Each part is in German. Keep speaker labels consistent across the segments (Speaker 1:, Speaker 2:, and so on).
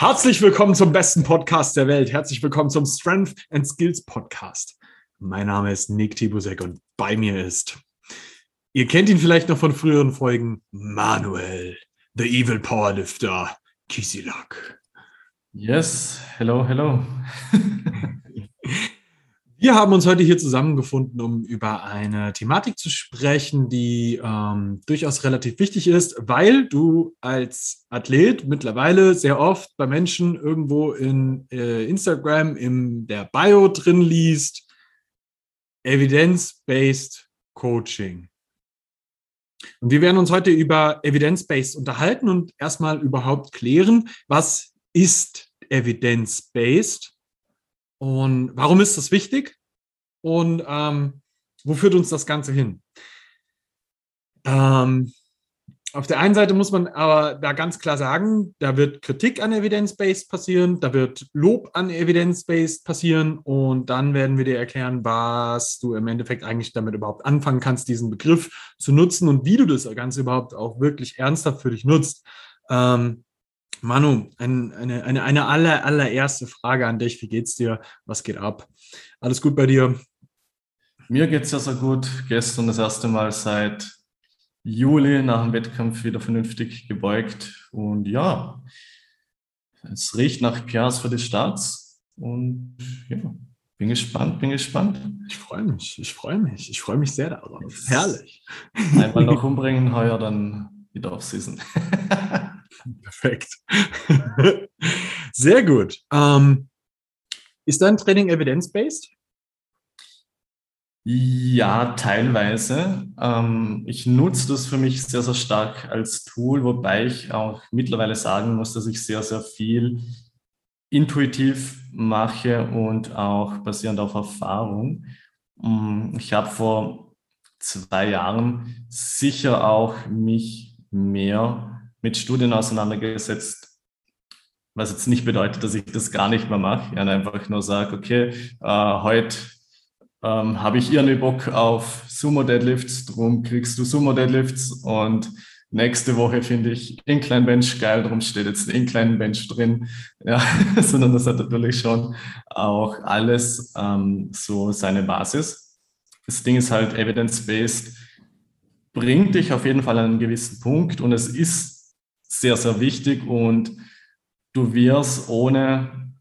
Speaker 1: Herzlich willkommen zum besten Podcast der Welt. Herzlich willkommen zum Strength and Skills Podcast. Mein Name ist Nick Tibusek und bei mir ist, ihr kennt ihn vielleicht noch von früheren Folgen, Manuel, the Evil Powerlifter, Kisilak.
Speaker 2: Yes, hello, hello.
Speaker 1: Wir haben uns heute hier zusammengefunden, um über eine Thematik zu sprechen, die ähm, durchaus relativ wichtig ist, weil du als Athlet mittlerweile sehr oft bei Menschen irgendwo in äh, Instagram in der Bio drin liest, Evidence-Based Coaching. Und wir werden uns heute über Evidence-Based unterhalten und erstmal überhaupt klären, was ist Evidence-Based und warum ist das wichtig? Und ähm, wo führt uns das Ganze hin? Ähm, auf der einen Seite muss man aber da ganz klar sagen, da wird Kritik an Evidence-Based passieren, da wird Lob an Evidence-Based passieren und dann werden wir dir erklären, was du im Endeffekt eigentlich damit überhaupt anfangen kannst, diesen Begriff zu nutzen und wie du das Ganze überhaupt auch wirklich ernsthaft für dich nutzt. Ähm, Manu, ein, eine, eine, eine aller, allererste Frage an dich. Wie geht's dir? Was geht ab? Alles gut bei dir?
Speaker 2: Mir geht's ja sehr gut. Gestern das erste Mal seit Juli nach dem Wettkampf wieder vernünftig gebeugt. Und ja, es riecht nach Pias für die Starts. Und ja, bin gespannt, bin gespannt.
Speaker 1: Ich freue mich, ich freue mich, ich freue mich sehr darauf. Herrlich.
Speaker 2: Einmal noch umbringen, heuer dann wieder auf Season.
Speaker 1: Perfekt. Sehr gut. Ähm, ist dein Training evidence-based?
Speaker 2: Ja, teilweise. Ähm, ich nutze das für mich sehr, sehr stark als Tool, wobei ich auch mittlerweile sagen muss, dass ich sehr, sehr viel intuitiv mache und auch basierend auf Erfahrung. Mm, ich habe vor zwei Jahren sicher auch mich mehr mit Studien auseinandergesetzt, was jetzt nicht bedeutet, dass ich das gar nicht mehr mache, ja, einfach nur sage, okay, äh, heute ähm, habe ich irgendwie Bock auf Sumo Deadlifts, drum kriegst du Sumo Deadlifts und nächste Woche finde ich Incline Bench geil, darum steht jetzt ein Incline Bench drin, ja, sondern das hat natürlich schon auch alles ähm, so seine Basis. Das Ding ist halt evidence-based, bringt dich auf jeden Fall an einen gewissen Punkt und es ist sehr, sehr wichtig und du wirst ohne,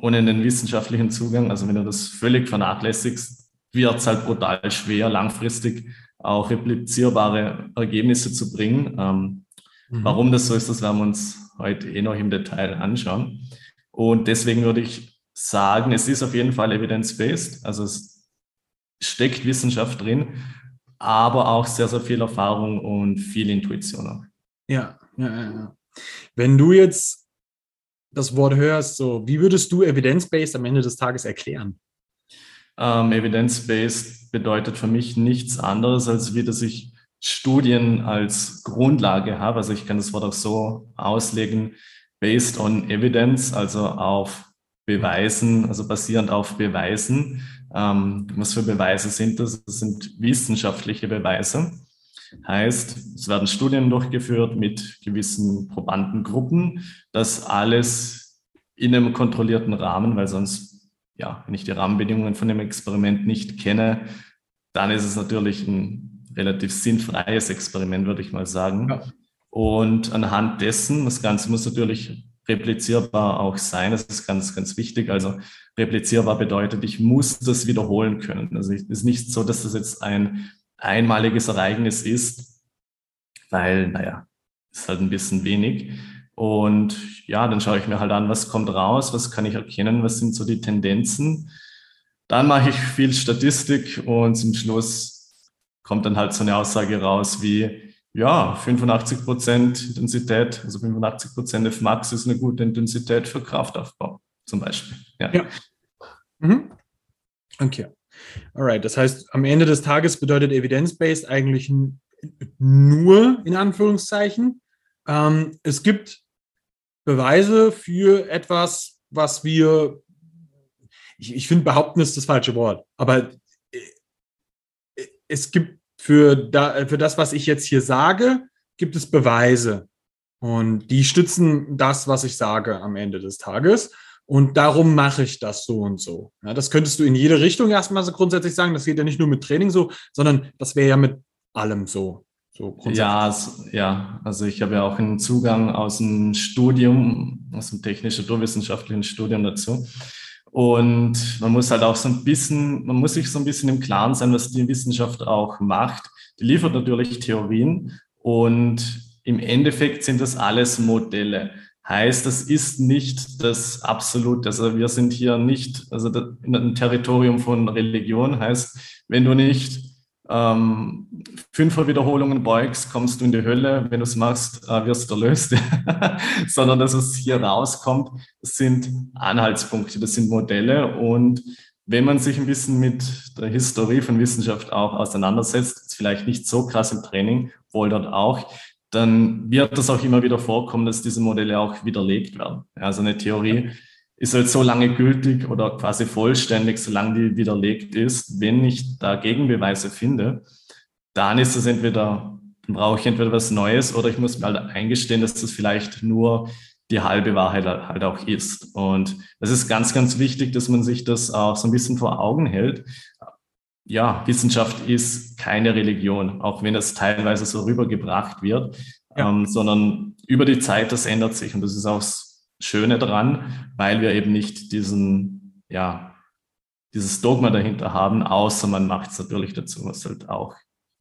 Speaker 2: ohne den wissenschaftlichen Zugang, also wenn du das völlig vernachlässigst, wird es halt brutal schwer, langfristig auch replizierbare Ergebnisse zu bringen. Ähm, mhm. Warum das so ist, das werden wir uns heute eh noch im Detail anschauen. Und deswegen würde ich sagen, es ist auf jeden Fall evidence-based, also es steckt Wissenschaft drin, aber auch sehr, sehr viel Erfahrung und viel Intuition.
Speaker 1: Ja, ja, ja. Wenn du jetzt das Wort hörst, so, wie würdest du evidence-based am Ende des Tages erklären?
Speaker 2: Ähm, evidence-based bedeutet für mich nichts anderes, als wie dass ich Studien als Grundlage habe. Also ich kann das Wort auch so auslegen, based on evidence, also auf Beweisen, also basierend auf Beweisen. Ähm, was für Beweise sind das? Das sind wissenschaftliche Beweise. Heißt, es werden Studien durchgeführt mit gewissen Probandengruppen, das alles in einem kontrollierten Rahmen, weil sonst, ja, wenn ich die Rahmenbedingungen von dem Experiment nicht kenne, dann ist es natürlich ein relativ sinnfreies Experiment, würde ich mal sagen. Ja. Und anhand dessen, das Ganze muss natürlich replizierbar auch sein. Das ist ganz, ganz wichtig. Also replizierbar bedeutet, ich muss das wiederholen können. Also es ist nicht so, dass das jetzt ein einmaliges Ereignis ist, weil, naja, ist halt ein bisschen wenig. Und ja, dann schaue ich mir halt an, was kommt raus, was kann ich erkennen, was sind so die Tendenzen. Dann mache ich viel Statistik und zum Schluss kommt dann halt so eine Aussage raus wie, ja, 85 Prozent Intensität, also 85 Prozent Fmax ist eine gute Intensität für Kraftaufbau zum Beispiel.
Speaker 1: Ja. ja. Mhm. Okay. Alright, das heißt, am Ende des Tages bedeutet Evidence-Based eigentlich nur in Anführungszeichen. Ähm, es gibt Beweise für etwas, was wir, ich, ich finde, behaupten ist das falsche Wort, aber äh, es gibt für, da, für das, was ich jetzt hier sage, gibt es Beweise. Und die stützen das, was ich sage am Ende des Tages. Und darum mache ich das so und so. Ja, das könntest du in jede Richtung erstmal so grundsätzlich sagen. Das geht ja nicht nur mit Training so, sondern das wäre ja mit allem so. so
Speaker 2: ja, ja, also ich habe ja auch einen Zugang aus dem Studium, aus dem technisch-naturwissenschaftlichen Studium dazu. Und man muss halt auch so ein bisschen, man muss sich so ein bisschen im Klaren sein, was die Wissenschaft auch macht. Die liefert natürlich Theorien und im Endeffekt sind das alles Modelle. Heißt, das ist nicht das Absolute. Also wir sind hier nicht, also in einem Territorium von Religion heißt, wenn du nicht ähm, fünfer Wiederholungen beugst, kommst du in die Hölle. Wenn du es machst, äh, wirst du erlöst. Sondern dass es hier rauskommt, sind Anhaltspunkte, das sind Modelle. Und wenn man sich ein bisschen mit der Historie von Wissenschaft auch auseinandersetzt, vielleicht nicht so krass im Training, wohl dort auch, dann wird das auch immer wieder vorkommen, dass diese Modelle auch widerlegt werden. Also eine Theorie ist halt so lange gültig oder quasi vollständig, solange die widerlegt ist. Wenn ich da Gegenbeweise finde, dann ist es entweder, brauche ich entweder was Neues oder ich muss mir halt eingestehen, dass das vielleicht nur die halbe Wahrheit halt auch ist. Und es ist ganz, ganz wichtig, dass man sich das auch so ein bisschen vor Augen hält ja, Wissenschaft ist keine Religion, auch wenn das teilweise so rübergebracht wird, ja. ähm, sondern über die Zeit, das ändert sich. Und das ist auch das Schöne daran, weil wir eben nicht diesen, ja, dieses Dogma dahinter haben, außer man macht es natürlich dazu, was halt auch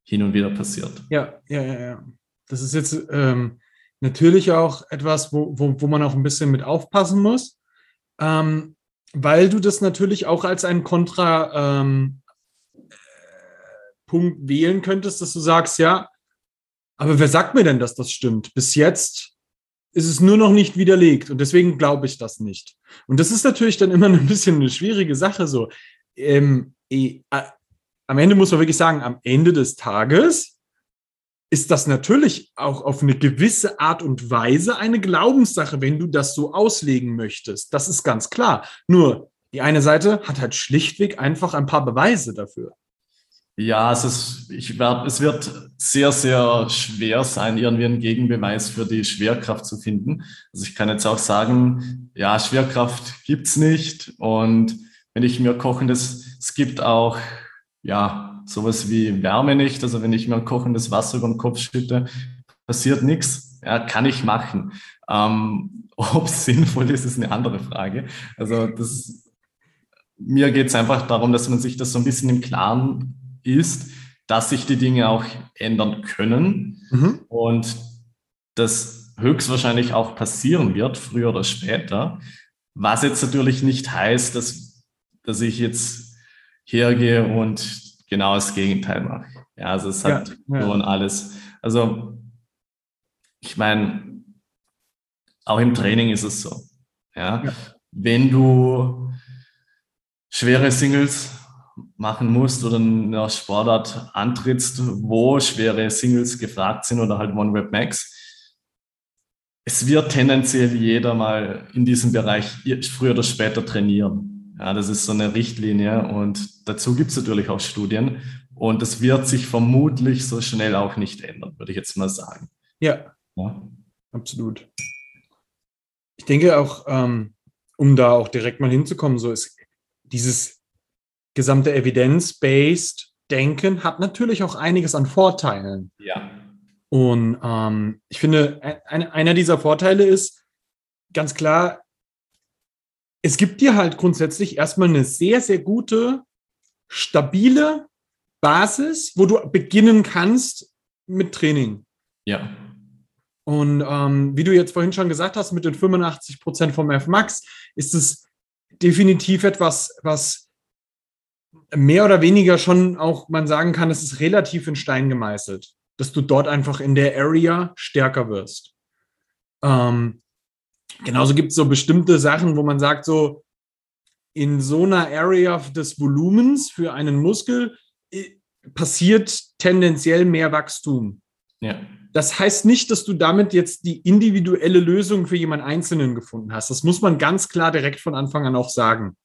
Speaker 2: hin und wieder passiert.
Speaker 1: Ja, ja, ja, ja. Das ist jetzt ähm, natürlich auch etwas, wo, wo, wo man auch ein bisschen mit aufpassen muss, ähm, weil du das natürlich auch als ein Kontra ähm, Punkt wählen könntest, dass du sagst, ja, aber wer sagt mir denn, dass das stimmt? Bis jetzt ist es nur noch nicht widerlegt und deswegen glaube ich das nicht. Und das ist natürlich dann immer ein bisschen eine schwierige Sache so. Ähm, äh, am Ende muss man wirklich sagen, am Ende des Tages ist das natürlich auch auf eine gewisse Art und Weise eine Glaubenssache, wenn du das so auslegen möchtest. Das ist ganz klar. Nur die eine Seite hat halt schlichtweg einfach ein paar Beweise dafür.
Speaker 2: Ja, es, ist, ich werd, es wird sehr, sehr schwer sein, irgendwie einen Gegenbeweis für die Schwerkraft zu finden. Also ich kann jetzt auch sagen, ja, Schwerkraft gibt's nicht. Und wenn ich mir kochendes, es gibt auch, ja, sowas wie Wärme nicht. Also wenn ich mir kochendes Wasser über den Kopf schütte, passiert nichts. Ja, kann ich machen. Ähm, Ob es sinnvoll ist, ist eine andere Frage. Also das, mir geht es einfach darum, dass man sich das so ein bisschen im Klaren ist, dass sich die Dinge auch ändern können mhm. und das höchstwahrscheinlich auch passieren wird, früher oder später. Was jetzt natürlich nicht heißt, dass, dass ich jetzt hergehe und genau das Gegenteil mache. Ja, also es hat ja, ja. und alles. Also ich meine, auch im Training ist es so. Ja, ja. wenn du schwere Singles machen musst oder in einer Sportart antrittst, wo schwere Singles gefragt sind oder halt One Web Max. Es wird tendenziell jeder mal in diesem Bereich früher oder später trainieren. Ja, das ist so eine Richtlinie und dazu gibt es natürlich auch Studien und das wird sich vermutlich so schnell auch nicht ändern, würde ich jetzt mal sagen.
Speaker 1: Ja, ja. absolut. Ich denke auch, ähm, um da auch direkt mal hinzukommen, so ist dieses gesamte Evidence-based Denken hat natürlich auch einiges an Vorteilen.
Speaker 2: Ja.
Speaker 1: Und ähm, ich finde, ein, einer dieser Vorteile ist ganz klar, es gibt dir halt grundsätzlich erstmal eine sehr, sehr gute, stabile Basis, wo du beginnen kannst mit Training.
Speaker 2: Ja.
Speaker 1: Und ähm, wie du jetzt vorhin schon gesagt hast, mit den 85 Prozent vom F-Max ist es definitiv etwas, was mehr oder weniger schon auch man sagen kann, es ist relativ in Stein gemeißelt, dass du dort einfach in der Area stärker wirst. Ähm, genauso gibt es so bestimmte Sachen, wo man sagt, so in so einer Area des Volumens für einen Muskel äh, passiert tendenziell mehr Wachstum.
Speaker 2: Ja.
Speaker 1: Das heißt nicht, dass du damit jetzt die individuelle Lösung für jemanden Einzelnen gefunden hast. Das muss man ganz klar direkt von Anfang an auch sagen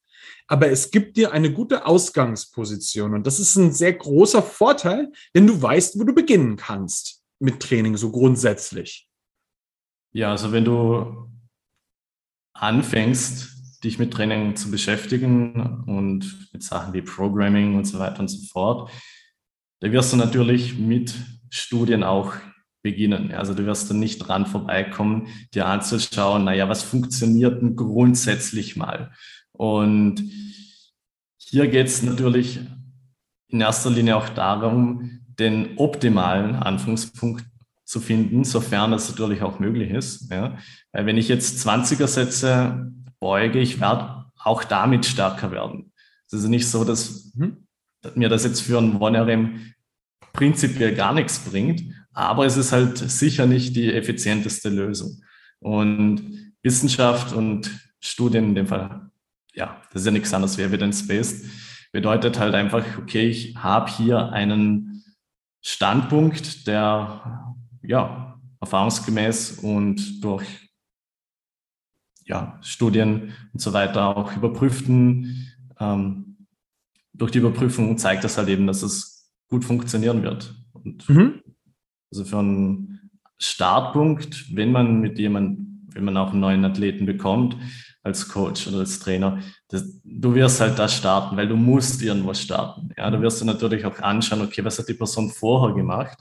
Speaker 1: aber es gibt dir eine gute Ausgangsposition. Und das ist ein sehr großer Vorteil, denn du weißt, wo du beginnen kannst mit Training, so grundsätzlich.
Speaker 2: Ja, also wenn du anfängst, dich mit Training zu beschäftigen und mit Sachen wie Programming und so weiter und so fort, da wirst du natürlich mit Studien auch beginnen. Also du wirst dann nicht dran vorbeikommen, dir anzuschauen, naja, was funktioniert denn grundsätzlich mal? Und hier geht es natürlich in erster Linie auch darum, den optimalen Anfangspunkt zu finden, sofern das natürlich auch möglich ist. Ja. Weil wenn ich jetzt 20er Sätze beuge, ich werde auch damit stärker werden. Es ist nicht so, dass mhm. mir das jetzt für ein One-RM prinzipiell gar nichts bringt, aber es ist halt sicher nicht die effizienteste Lösung. Und Wissenschaft und Studien in dem Fall, ja, das ist ja nichts anderes wie evidence-based, bedeutet halt einfach, okay, ich habe hier einen Standpunkt, der ja erfahrungsgemäß und durch ja, Studien und so weiter auch überprüften, ähm, durch die Überprüfung zeigt das halt eben, dass es gut funktionieren wird. Und mhm. Also für einen Startpunkt, wenn man mit jemandem, wenn man auch einen neuen Athleten bekommt, als Coach oder als Trainer, das, du wirst halt da starten, weil du musst irgendwo starten. Ja, du wirst du natürlich auch anschauen, okay, was hat die Person vorher gemacht,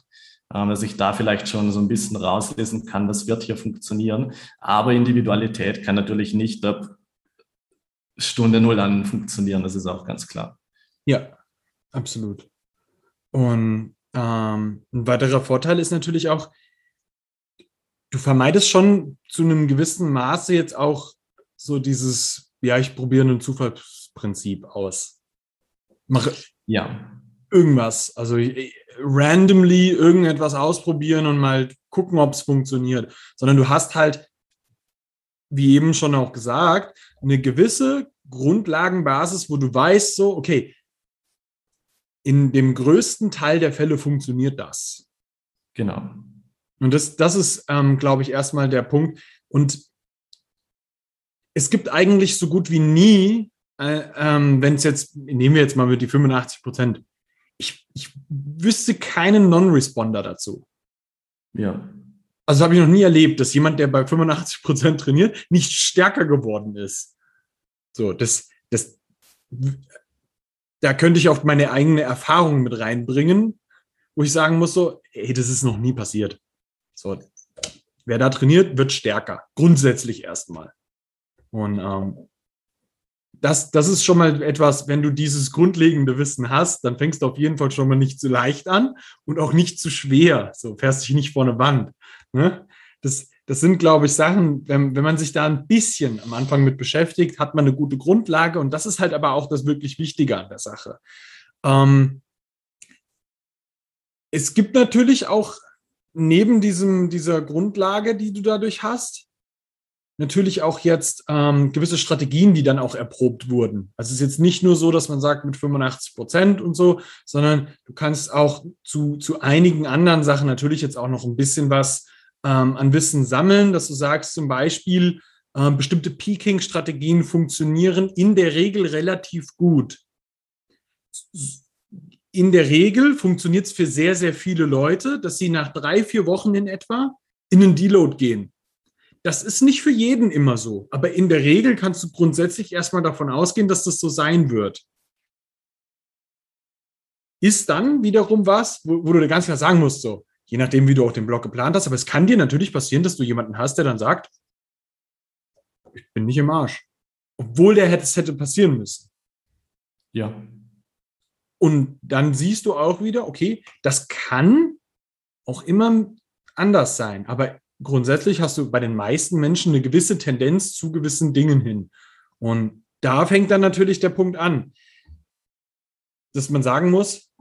Speaker 2: ähm, dass ich da vielleicht schon so ein bisschen rauslesen kann, was wird hier funktionieren. Aber Individualität kann natürlich nicht ab Stunde Null an funktionieren, das ist auch ganz klar.
Speaker 1: Ja, absolut. Und ähm, ein weiterer Vorteil ist natürlich auch, du vermeidest schon zu einem gewissen Maße jetzt auch so dieses, ja, ich probiere ein Zufallsprinzip aus. Mache ja. irgendwas. Also randomly irgendetwas ausprobieren und mal gucken, ob es funktioniert. Sondern du hast halt, wie eben schon auch gesagt, eine gewisse Grundlagenbasis, wo du weißt, so, okay, in dem größten Teil der Fälle funktioniert das.
Speaker 2: Genau.
Speaker 1: Und das, das ist, ähm, glaube ich, erstmal der Punkt. Und es gibt eigentlich so gut wie nie, äh, ähm, wenn es jetzt, nehmen wir jetzt mal mit die 85 Prozent, ich, ich wüsste keinen Non-Responder dazu.
Speaker 2: Ja.
Speaker 1: Also habe ich noch nie erlebt, dass jemand, der bei 85 Prozent trainiert, nicht stärker geworden ist. So, das, das, da könnte ich oft meine eigene Erfahrung mit reinbringen, wo ich sagen muss so, ey, das ist noch nie passiert. So, wer da trainiert, wird stärker. Grundsätzlich erstmal. Und ähm, das, das ist schon mal etwas, wenn du dieses grundlegende Wissen hast, dann fängst du auf jeden Fall schon mal nicht zu leicht an und auch nicht zu schwer. So fährst dich nicht vor eine Wand. Ne? Das, das sind, glaube ich, Sachen, wenn, wenn man sich da ein bisschen am Anfang mit beschäftigt, hat man eine gute Grundlage und das ist halt aber auch das wirklich Wichtige an der Sache. Ähm, es gibt natürlich auch neben diesem, dieser Grundlage, die du dadurch hast, natürlich auch jetzt ähm, gewisse Strategien, die dann auch erprobt wurden. Also es ist jetzt nicht nur so, dass man sagt mit 85 Prozent und so, sondern du kannst auch zu, zu einigen anderen Sachen natürlich jetzt auch noch ein bisschen was ähm, an Wissen sammeln, dass du sagst zum Beispiel, äh, bestimmte Peaking-Strategien funktionieren in der Regel relativ gut. In der Regel funktioniert es für sehr, sehr viele Leute, dass sie nach drei, vier Wochen in etwa in einen Deload gehen. Das ist nicht für jeden immer so, aber in der Regel kannst du grundsätzlich erstmal davon ausgehen, dass das so sein wird. Ist dann wiederum was, wo, wo du ganz klar sagen musst, so, je nachdem, wie du auch den Blog geplant hast. Aber es kann dir natürlich passieren, dass du jemanden hast, der dann sagt, ich bin nicht im Arsch. Obwohl der hätte, es hätte passieren müssen.
Speaker 2: Ja.
Speaker 1: Und dann siehst du auch wieder, okay, das kann auch immer anders sein. Aber grundsätzlich hast du bei den meisten Menschen eine gewisse Tendenz zu gewissen Dingen hin. Und da fängt dann natürlich der Punkt an, dass man sagen muss,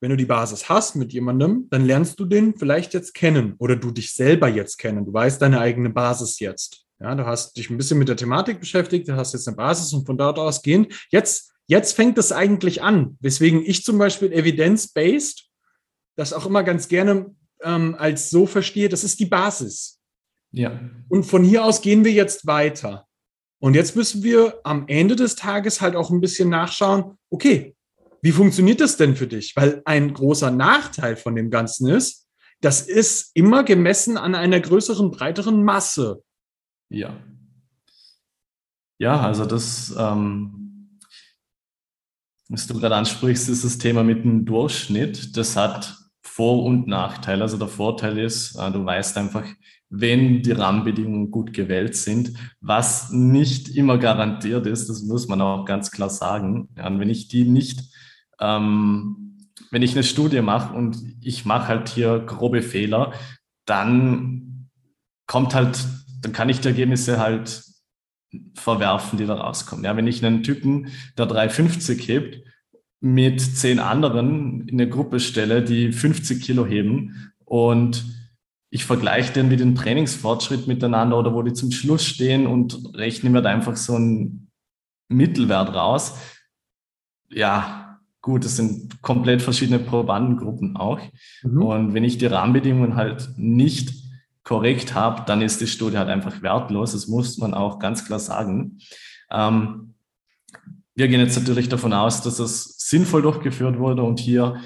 Speaker 1: wenn du die Basis hast mit jemandem, dann lernst du den vielleicht jetzt kennen oder du dich selber jetzt kennen. Du weißt deine eigene Basis jetzt. Ja, du hast dich ein bisschen mit der Thematik beschäftigt, du hast jetzt eine Basis und von dort ausgehend. Jetzt, jetzt fängt es eigentlich an. Weswegen ich zum Beispiel evidence-based das auch immer ganz gerne ähm, als so verstehe, das ist die Basis.
Speaker 2: Ja.
Speaker 1: Und von hier aus gehen wir jetzt weiter. Und jetzt müssen wir am Ende des Tages halt auch ein bisschen nachschauen, okay, wie funktioniert das denn für dich? Weil ein großer Nachteil von dem Ganzen ist, das ist immer gemessen an einer größeren, breiteren Masse.
Speaker 2: Ja. Ja, also das, ähm, was du gerade ansprichst, ist das Thema mit dem Durchschnitt. Das hat vor- und Nachteile. Also der Vorteil ist, äh, du weißt einfach, wenn die Rahmenbedingungen gut gewählt sind, was nicht immer garantiert ist, das muss man auch ganz klar sagen. Ja, wenn ich die nicht, ähm, wenn ich eine Studie mache und ich mache halt hier grobe Fehler, dann kommt halt, dann kann ich die Ergebnisse halt verwerfen, die da rauskommen. Ja, wenn ich einen Typen, der 350 hebt, mit zehn anderen in eine Gruppe stelle, die 50 Kilo heben und ich vergleiche den mit dem Trainingsfortschritt miteinander oder wo die zum Schluss stehen und rechne mir da einfach so einen Mittelwert raus. Ja, gut, das sind komplett verschiedene Probandengruppen auch. Mhm. Und wenn ich die Rahmenbedingungen halt nicht korrekt habe, dann ist die Studie halt einfach wertlos. Das muss man auch ganz klar sagen. Ähm, wir gehen jetzt natürlich davon aus, dass es sinnvoll durchgeführt wurde und hier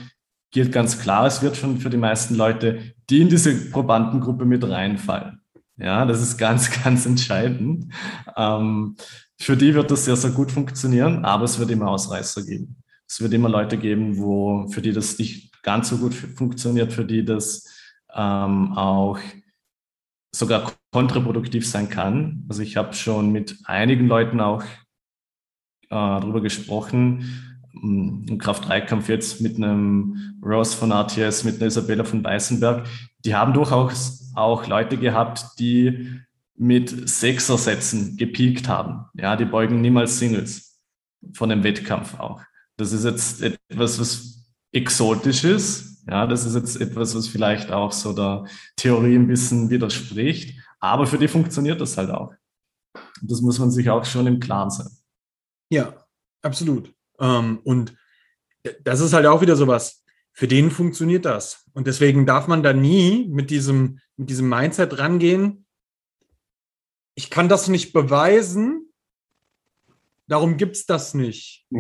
Speaker 2: gilt ganz klar, es wird schon für die meisten Leute, die in diese Probandengruppe mit reinfallen. Ja, das ist ganz, ganz entscheidend. Ähm, für die wird das sehr, sehr gut funktionieren, aber es wird immer Ausreißer geben. Es wird immer Leute geben, wo, für die das nicht ganz so gut funktioniert, für die das ähm, auch sogar kontraproduktiv sein kann. Also ich habe schon mit einigen Leuten auch äh, darüber gesprochen, im Kraft-3-Kampf jetzt mit einem Rose von RTS, mit einer Isabella von Weißenberg, die haben durchaus auch Leute gehabt, die mit Sechsersätzen gepiekt haben. Ja, die beugen niemals Singles von dem Wettkampf auch. Das ist jetzt etwas, was exotisch ist. Ja, das ist jetzt etwas, was vielleicht auch so der Theorie ein bisschen widerspricht. Aber für die funktioniert das halt auch. Das muss man sich auch schon im Klaren sein.
Speaker 1: Ja, absolut. Ähm, und das ist halt auch wieder sowas. Für den funktioniert das. Und deswegen darf man da nie mit diesem, mit diesem Mindset rangehen. Ich kann das nicht beweisen, darum gibt es das nicht.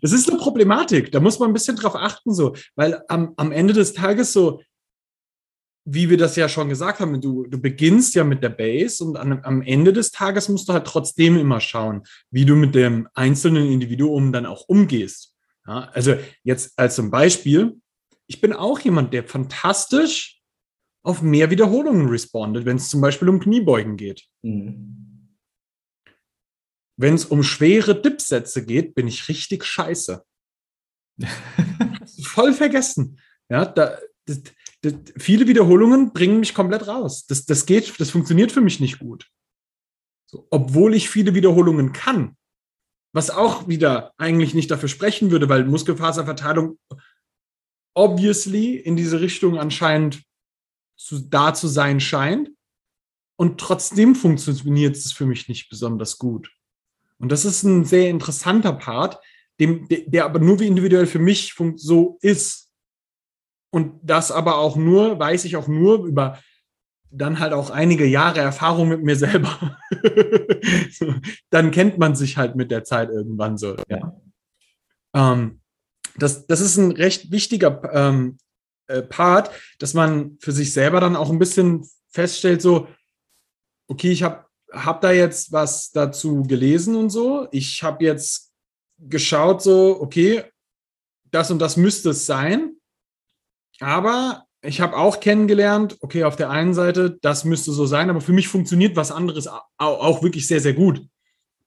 Speaker 1: das ist eine Problematik. Da muss man ein bisschen drauf achten, so, weil am, am Ende des Tages so, wie wir das ja schon gesagt haben, du, du beginnst ja mit der Base und an, am Ende des Tages musst du halt trotzdem immer schauen, wie du mit dem einzelnen Individuum dann auch umgehst. Ja, also jetzt als zum Beispiel, ich bin auch jemand, der fantastisch auf mehr Wiederholungen respondet, wenn es zum Beispiel um Kniebeugen geht. Mhm. Wenn es um schwere Dipsätze geht, bin ich richtig scheiße. Voll vergessen. Ja, da, das, das, viele Wiederholungen bringen mich komplett raus. Das, das geht, das funktioniert für mich nicht gut. So, obwohl ich viele Wiederholungen kann, was auch wieder eigentlich nicht dafür sprechen würde, weil Muskelfaserverteilung obviously in diese Richtung anscheinend zu, da zu sein scheint. Und trotzdem funktioniert es für mich nicht besonders gut. Und das ist ein sehr interessanter Part, dem, der aber nur wie individuell für mich so ist. Und das aber auch nur, weiß ich auch nur über dann halt auch einige Jahre Erfahrung mit mir selber. dann kennt man sich halt mit der Zeit irgendwann so. Ja. Ähm, das, das ist ein recht wichtiger ähm, äh, Part, dass man für sich selber dann auch ein bisschen feststellt, so, okay, ich habe hab da jetzt was dazu gelesen und so. Ich habe jetzt geschaut, so, okay, das und das müsste es sein. Aber ich habe auch kennengelernt, okay, auf der einen Seite, das müsste so sein, aber für mich funktioniert was anderes auch wirklich sehr, sehr gut.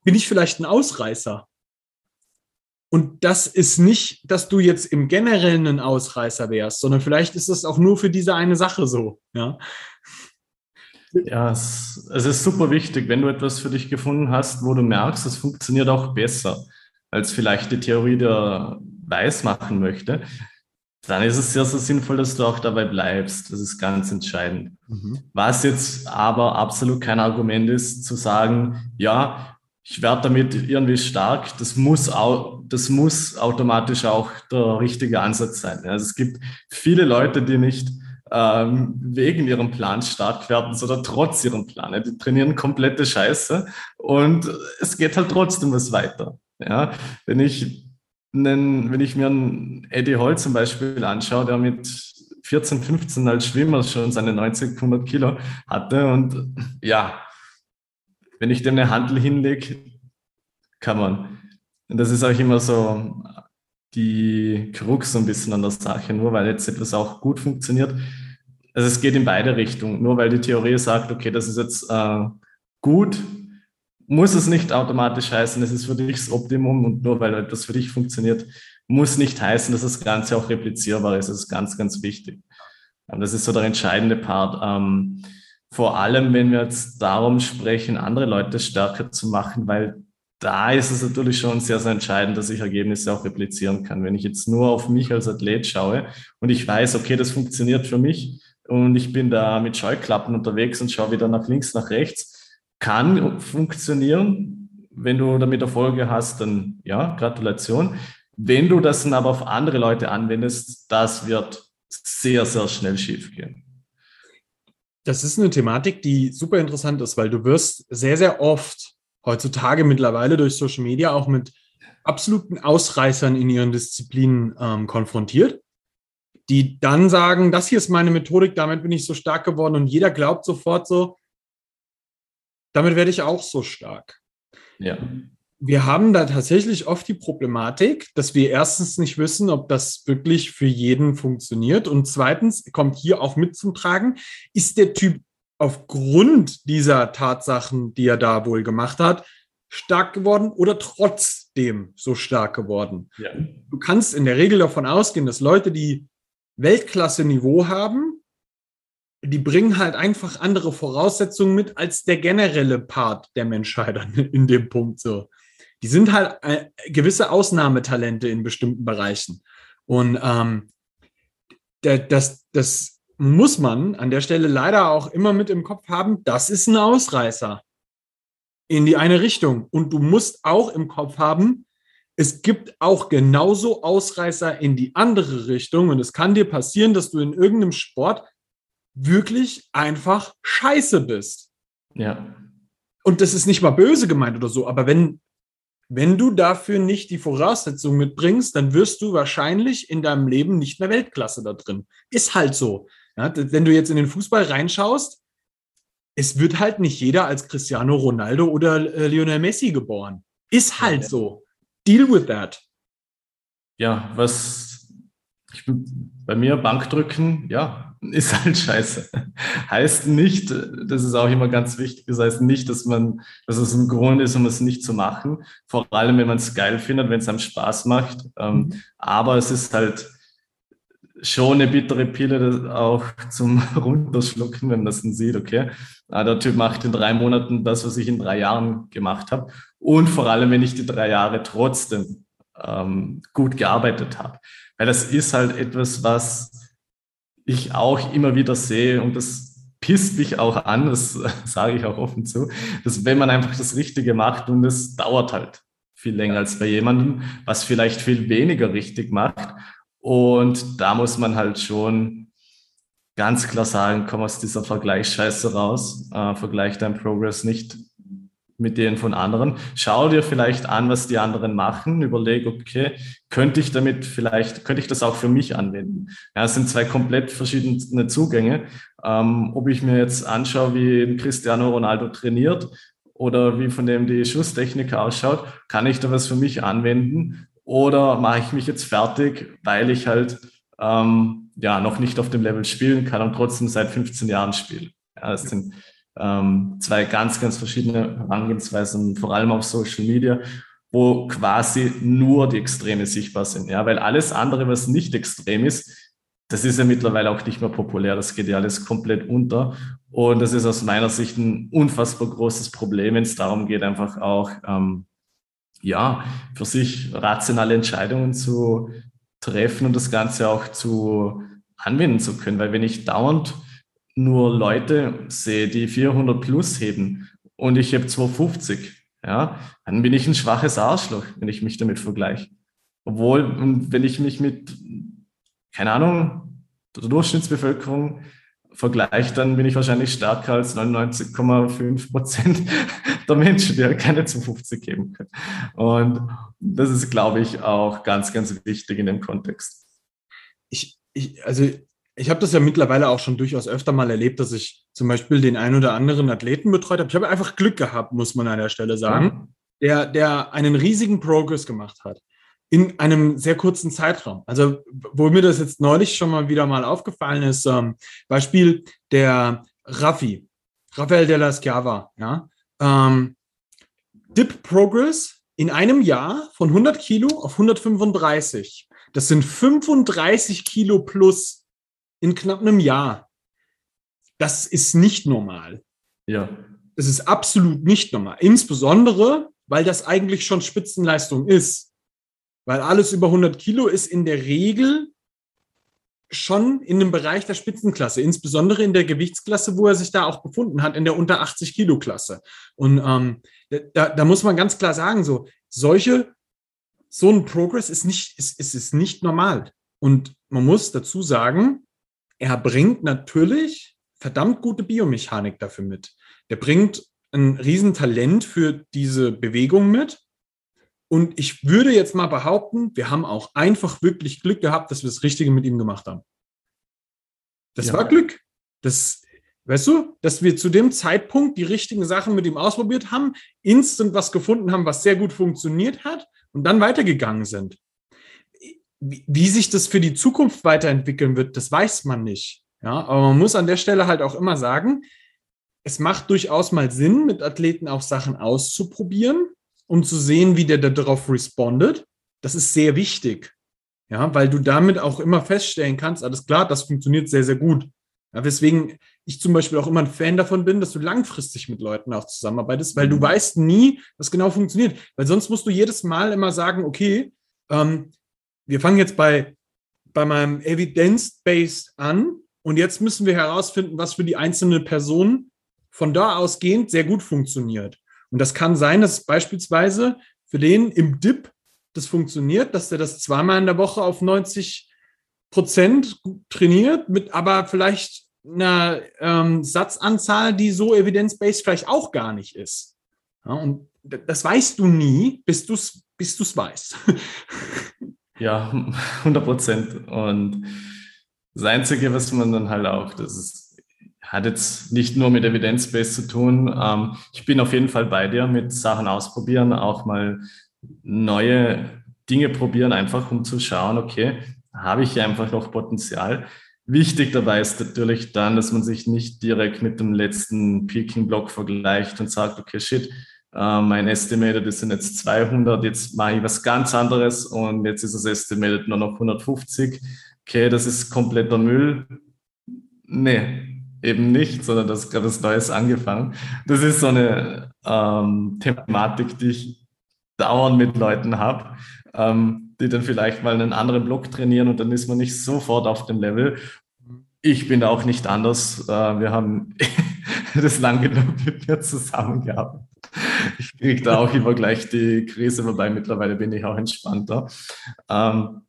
Speaker 1: Bin ich vielleicht ein Ausreißer? Und das ist nicht, dass du jetzt im Generellen ein Ausreißer wärst, sondern vielleicht ist das auch nur für diese eine Sache so. Ja,
Speaker 2: ja es, es ist super wichtig, wenn du etwas für dich gefunden hast, wo du merkst, es funktioniert auch besser, als vielleicht die Theorie der weiß machen möchte, dann ist es sehr, sehr sinnvoll, dass du auch dabei bleibst. Das ist ganz entscheidend. Mhm. Was jetzt aber absolut kein Argument ist, zu sagen, ja, ich werde damit irgendwie stark, das muss, auch, das muss automatisch auch der richtige Ansatz sein. Also es gibt viele Leute, die nicht ähm, wegen ihrem Plan stark werden, sondern trotz ihrem Plan. Die trainieren komplette Scheiße und es geht halt trotzdem was weiter. Ja, wenn ich einen, wenn ich mir einen Eddie Hall zum Beispiel anschaue, der mit 14, 15 als Schwimmer schon seine 90, 100 Kilo hatte und ja, wenn ich dem eine Handel hinlege, kann man. Und das ist auch immer so die Krux so ein bisschen an der Sache, nur weil jetzt etwas auch gut funktioniert. Also es geht in beide Richtungen. Nur weil die Theorie sagt, okay, das ist jetzt äh, gut, muss es nicht automatisch heißen, es ist für dich das Optimum und nur weil etwas für dich funktioniert, muss nicht heißen, dass das Ganze auch replizierbar ist. Das ist ganz, ganz wichtig. Das ist so der entscheidende Part. Ähm, vor allem, wenn wir jetzt darum sprechen, andere Leute stärker zu machen, weil da ist es natürlich schon sehr, sehr entscheidend, dass ich Ergebnisse auch replizieren kann. Wenn ich jetzt nur auf mich als Athlet schaue und ich weiß, okay, das funktioniert für mich und ich bin da mit Scheuklappen unterwegs und schaue wieder nach links, nach rechts, kann funktionieren. Wenn du damit Erfolge hast, dann ja, Gratulation. Wenn du das dann aber auf andere Leute anwendest, das wird sehr, sehr schnell schief gehen.
Speaker 1: Das ist eine Thematik, die super interessant ist, weil du wirst sehr, sehr oft heutzutage mittlerweile durch Social Media auch mit absoluten Ausreißern in ihren Disziplinen ähm, konfrontiert, die dann sagen, das hier ist meine Methodik, damit bin ich so stark geworden und jeder glaubt sofort so, damit werde ich auch so stark.
Speaker 2: Ja
Speaker 1: wir haben da tatsächlich oft die Problematik, dass wir erstens nicht wissen, ob das wirklich für jeden funktioniert. Und zweitens kommt hier auch mit zum Tragen, ist der Typ aufgrund dieser Tatsachen, die er da wohl gemacht hat, stark geworden oder trotzdem so stark geworden. Ja. Du kannst in der Regel davon ausgehen, dass Leute, die Weltklasse-Niveau haben, die bringen halt einfach andere Voraussetzungen mit als der generelle Part der Menschheit in dem Punkt so die sind halt äh, gewisse Ausnahmetalente in bestimmten Bereichen. Und ähm, das, das muss man an der Stelle leider auch immer mit im Kopf haben, das ist ein Ausreißer in die eine Richtung. Und du musst auch im Kopf haben, es gibt auch genauso Ausreißer in die andere Richtung. Und es kann dir passieren, dass du in irgendeinem Sport wirklich einfach scheiße bist.
Speaker 2: Ja.
Speaker 1: Und das ist nicht mal böse gemeint oder so, aber wenn wenn du dafür nicht die Voraussetzungen mitbringst, dann wirst du wahrscheinlich in deinem Leben nicht mehr Weltklasse da drin. Ist halt so. Ja, wenn du jetzt in den Fußball reinschaust, es wird halt nicht jeder als Cristiano Ronaldo oder äh, Lionel Messi geboren. Ist halt so. Deal with that.
Speaker 2: Ja, was ich, bei mir Bankdrücken, ja, ist halt scheiße. Heißt nicht, das ist auch immer ganz wichtig, das heißt nicht, dass man, dass es ein Grund ist, um es nicht zu machen. Vor allem, wenn man es geil findet, wenn es einem Spaß macht. Ähm, mhm. Aber es ist halt schon eine bittere Pille auch zum Runterschlucken, wenn man das dann sieht, okay. Ah, der Typ macht in drei Monaten das, was ich in drei Jahren gemacht habe. Und vor allem, wenn ich die drei Jahre trotzdem ähm, gut gearbeitet habe. Weil das ist halt etwas, was ich auch immer wieder sehe und das pisst mich auch an, das sage ich auch offen zu, dass wenn man einfach das Richtige macht und es dauert halt viel länger als bei jemandem, was vielleicht viel weniger richtig macht. Und da muss man halt schon ganz klar sagen, komm aus dieser Vergleichsscheiße raus, äh, vergleich dein Progress nicht mit denen von anderen. Schau dir vielleicht an, was die anderen machen. Überleg, okay, könnte ich damit vielleicht, könnte ich das auch für mich anwenden? Ja, es sind zwei komplett verschiedene Zugänge. Ähm, ob ich mir jetzt anschaue, wie Cristiano Ronaldo trainiert oder wie von dem die Schusstechnik ausschaut, kann ich da was für mich anwenden? Oder mache ich mich jetzt fertig, weil ich halt ähm, ja noch nicht auf dem Level spielen kann und trotzdem seit 15 Jahren spiele? Ja, das sind ähm, zwei ganz, ganz verschiedene Herangehensweisen, vor allem auf Social Media, wo quasi nur die Extreme sichtbar sind. Ja, weil alles andere, was nicht extrem ist, das ist ja mittlerweile auch nicht mehr populär. Das geht ja alles komplett unter. Und das ist aus meiner Sicht ein unfassbar großes Problem, wenn es darum geht, einfach auch, ähm, ja, für sich rationale Entscheidungen zu treffen und das Ganze auch zu anwenden zu können. Weil wenn ich dauernd nur Leute sehe, die 400 plus heben und ich habe 250, ja, dann bin ich ein schwaches Arschloch, wenn ich mich damit vergleiche. Obwohl, wenn ich mich mit, keine Ahnung, der Durchschnittsbevölkerung Vergleich, dann bin ich wahrscheinlich stärker als 99,5 Prozent der Menschen, die keine 250 geben können. Und das ist, glaube ich, auch ganz, ganz wichtig in dem Kontext.
Speaker 1: Ich, ich also ich habe das ja mittlerweile auch schon durchaus öfter mal erlebt, dass ich zum Beispiel den einen oder anderen Athleten betreut habe. Ich habe einfach Glück gehabt, muss man an der Stelle sagen, der, der einen riesigen Progress gemacht hat in einem sehr kurzen Zeitraum. Also, wo mir das jetzt neulich schon mal wieder mal aufgefallen ist, ähm, Beispiel der Raffi, Rafael de la Schiava, ja, ähm, Dip Progress in einem Jahr von 100 Kilo auf 135. Das sind 35 Kilo plus in knapp einem Jahr. Das ist nicht normal.
Speaker 2: Ja.
Speaker 1: Das ist absolut nicht normal. Insbesondere, weil das eigentlich schon Spitzenleistung ist. Weil alles über 100 Kilo ist in der Regel schon in dem Bereich der Spitzenklasse, insbesondere in der Gewichtsklasse, wo er sich da auch befunden hat, in der unter 80 Kilo Klasse. Und ähm, da, da muss man ganz klar sagen, so solche, so ein Progress ist nicht, ist, ist, ist nicht normal. Und man muss dazu sagen, er bringt natürlich verdammt gute Biomechanik dafür mit. Der bringt ein Riesentalent für diese Bewegung mit. Und ich würde jetzt mal behaupten, wir haben auch einfach wirklich Glück gehabt, dass wir das Richtige mit ihm gemacht haben. Das ja. war Glück. Das, weißt du, dass wir zu dem Zeitpunkt die richtigen Sachen mit ihm ausprobiert haben, instant was gefunden haben, was sehr gut funktioniert hat und dann weitergegangen sind. Wie, wie sich das für die Zukunft weiterentwickeln wird, das weiß man nicht. Ja, aber man muss an der Stelle halt auch immer sagen, es macht durchaus mal Sinn, mit Athleten auch Sachen auszuprobieren um zu sehen, wie der darauf respondet. Das ist sehr wichtig. Ja, weil du damit auch immer feststellen kannst, alles klar, das funktioniert sehr, sehr gut. Ja, weswegen ich zum Beispiel auch immer ein Fan davon bin, dass du langfristig mit Leuten auch zusammenarbeitest, weil du mhm. weißt nie, was genau funktioniert. Weil sonst musst du jedes Mal immer sagen, okay, ähm, wir fangen jetzt bei, bei meinem Evidence-Based an und jetzt müssen wir herausfinden, was für die einzelne Person von da ausgehend sehr gut funktioniert. Und das kann sein, dass beispielsweise für den im Dip das funktioniert, dass der das zweimal in der Woche auf 90 Prozent trainiert, mit aber vielleicht einer ähm, Satzanzahl, die so evidence-based vielleicht auch gar nicht ist. Ja, und das weißt du nie, bis du es bis du's weißt.
Speaker 2: ja, 100 Prozent. Und das Einzige, was man dann halt auch, das ist hat jetzt nicht nur mit Evidenzbase zu tun. Ähm, ich bin auf jeden Fall bei dir mit Sachen ausprobieren, auch mal neue Dinge probieren, einfach um zu schauen, okay, habe ich hier einfach noch Potenzial. Wichtig dabei ist natürlich dann, dass man sich nicht direkt mit dem letzten Peaking-Block vergleicht und sagt, okay, shit, äh, mein Estimated ist jetzt 200, jetzt mache ich was ganz anderes und jetzt ist das Estimated nur noch 150. Okay, das ist kompletter Müll. Nee, eben nicht, sondern das gerade was Neues angefangen. Das ist so eine ähm, Thematik, die ich dauernd mit Leuten habe, ähm, die dann vielleicht mal einen anderen Block trainieren und dann ist man nicht sofort auf dem Level. Ich bin auch nicht anders. Äh, wir haben das lang genug mit mir zusammengearbeitet. Ich kriege da auch immer gleich die Krise, wobei mittlerweile bin ich auch entspannter. Ähm,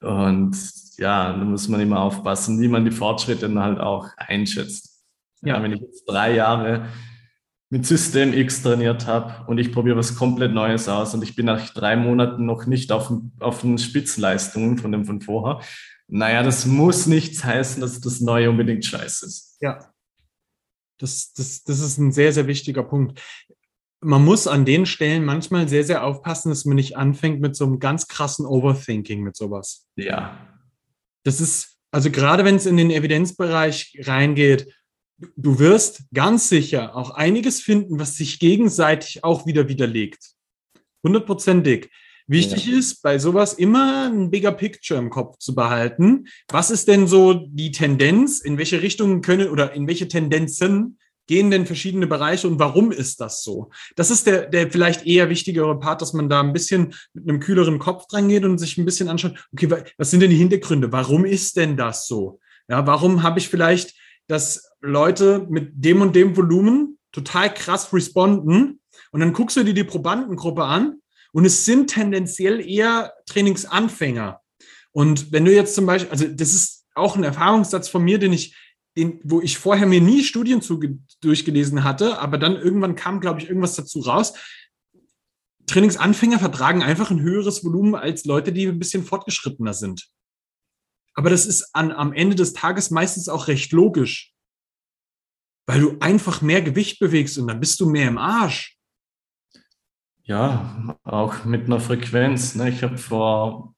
Speaker 2: und ja, da muss man immer aufpassen, wie man die Fortschritte dann halt auch einschätzt. Ja. Wenn ich jetzt drei Jahre mit System X trainiert habe und ich probiere was komplett Neues aus und ich bin nach drei Monaten noch nicht auf, auf den Spitzleistungen von dem von vorher, naja, das muss nichts heißen, dass das Neue unbedingt scheiße ist.
Speaker 1: Ja. Das, das, das ist ein sehr, sehr wichtiger Punkt man muss an den Stellen manchmal sehr, sehr aufpassen, dass man nicht anfängt mit so einem ganz krassen Overthinking mit sowas.
Speaker 2: Ja.
Speaker 1: Das ist, also gerade wenn es in den Evidenzbereich reingeht, du wirst ganz sicher auch einiges finden, was sich gegenseitig auch wieder widerlegt. Hundertprozentig. Wichtig ja. ist, bei sowas immer ein bigger Picture im Kopf zu behalten. Was ist denn so die Tendenz? In welche Richtungen können oder in welche Tendenzen gehen denn verschiedene Bereiche und warum ist das so? Das ist der, der vielleicht eher wichtigere Part, dass man da ein bisschen mit einem kühleren Kopf dran geht und sich ein bisschen anschaut, okay, was sind denn die Hintergründe? Warum ist denn das so? Ja, warum habe ich vielleicht, dass Leute mit dem und dem Volumen total krass responden und dann guckst du dir die Probandengruppe an und es sind tendenziell eher Trainingsanfänger. Und wenn du jetzt zum Beispiel, also das ist auch ein Erfahrungssatz von mir, den ich den, wo ich vorher mir nie Studien zu, durchgelesen hatte, aber dann irgendwann kam, glaube ich, irgendwas dazu raus. Trainingsanfänger vertragen einfach ein höheres Volumen als Leute, die ein bisschen fortgeschrittener sind. Aber das ist an, am Ende des Tages meistens auch recht logisch, weil du einfach mehr Gewicht bewegst und dann bist du mehr im Arsch.
Speaker 2: Ja, auch mit einer Frequenz. Ne? Ich habe vor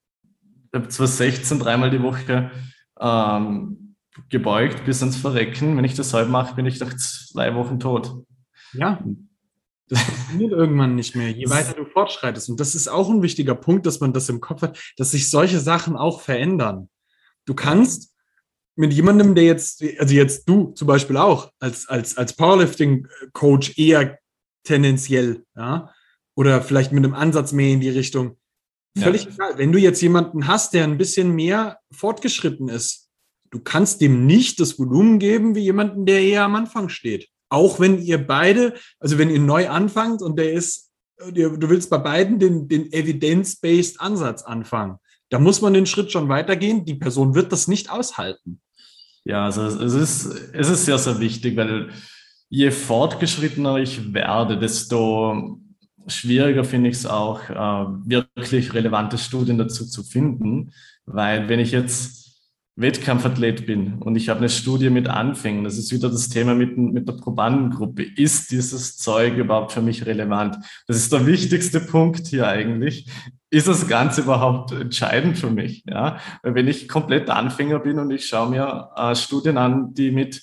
Speaker 2: ich hab 2016 dreimal die Woche ähm, gebeugt bis ans Verrecken. Wenn ich das halb mache, bin ich nach zwei Wochen tot.
Speaker 1: Ja, das funktioniert irgendwann nicht mehr, je weiter du fortschreitest. Und das ist auch ein wichtiger Punkt, dass man das im Kopf hat, dass sich solche Sachen auch verändern. Du kannst mit jemandem, der jetzt, also jetzt du zum Beispiel auch, als, als, als Powerlifting-Coach eher tendenziell, ja, oder vielleicht mit einem Ansatz mehr in die Richtung. Völlig ja. egal. Wenn du jetzt jemanden hast, der ein bisschen mehr fortgeschritten ist, du kannst dem nicht das Volumen geben wie jemanden, der eher am Anfang steht. Auch wenn ihr beide, also wenn ihr neu anfangt und der ist, du willst bei beiden den, den Evidence-Based Ansatz anfangen. Da muss man den Schritt schon weitergehen. Die Person wird das nicht aushalten.
Speaker 2: Ja, also es ist, es ist sehr, sehr wichtig, weil je fortgeschrittener ich werde, desto schwieriger finde ich es auch, äh, wirklich relevante Studien dazu zu finden. Weil wenn ich jetzt Wettkampfathlet bin und ich habe eine Studie mit Anfängen, das ist wieder das Thema mit, mit der Probandengruppe. Ist dieses Zeug überhaupt für mich relevant? Das ist der wichtigste Punkt hier eigentlich. Ist das Ganze überhaupt entscheidend für mich? Ja, weil wenn ich komplett Anfänger bin und ich schaue mir äh, Studien an, die mit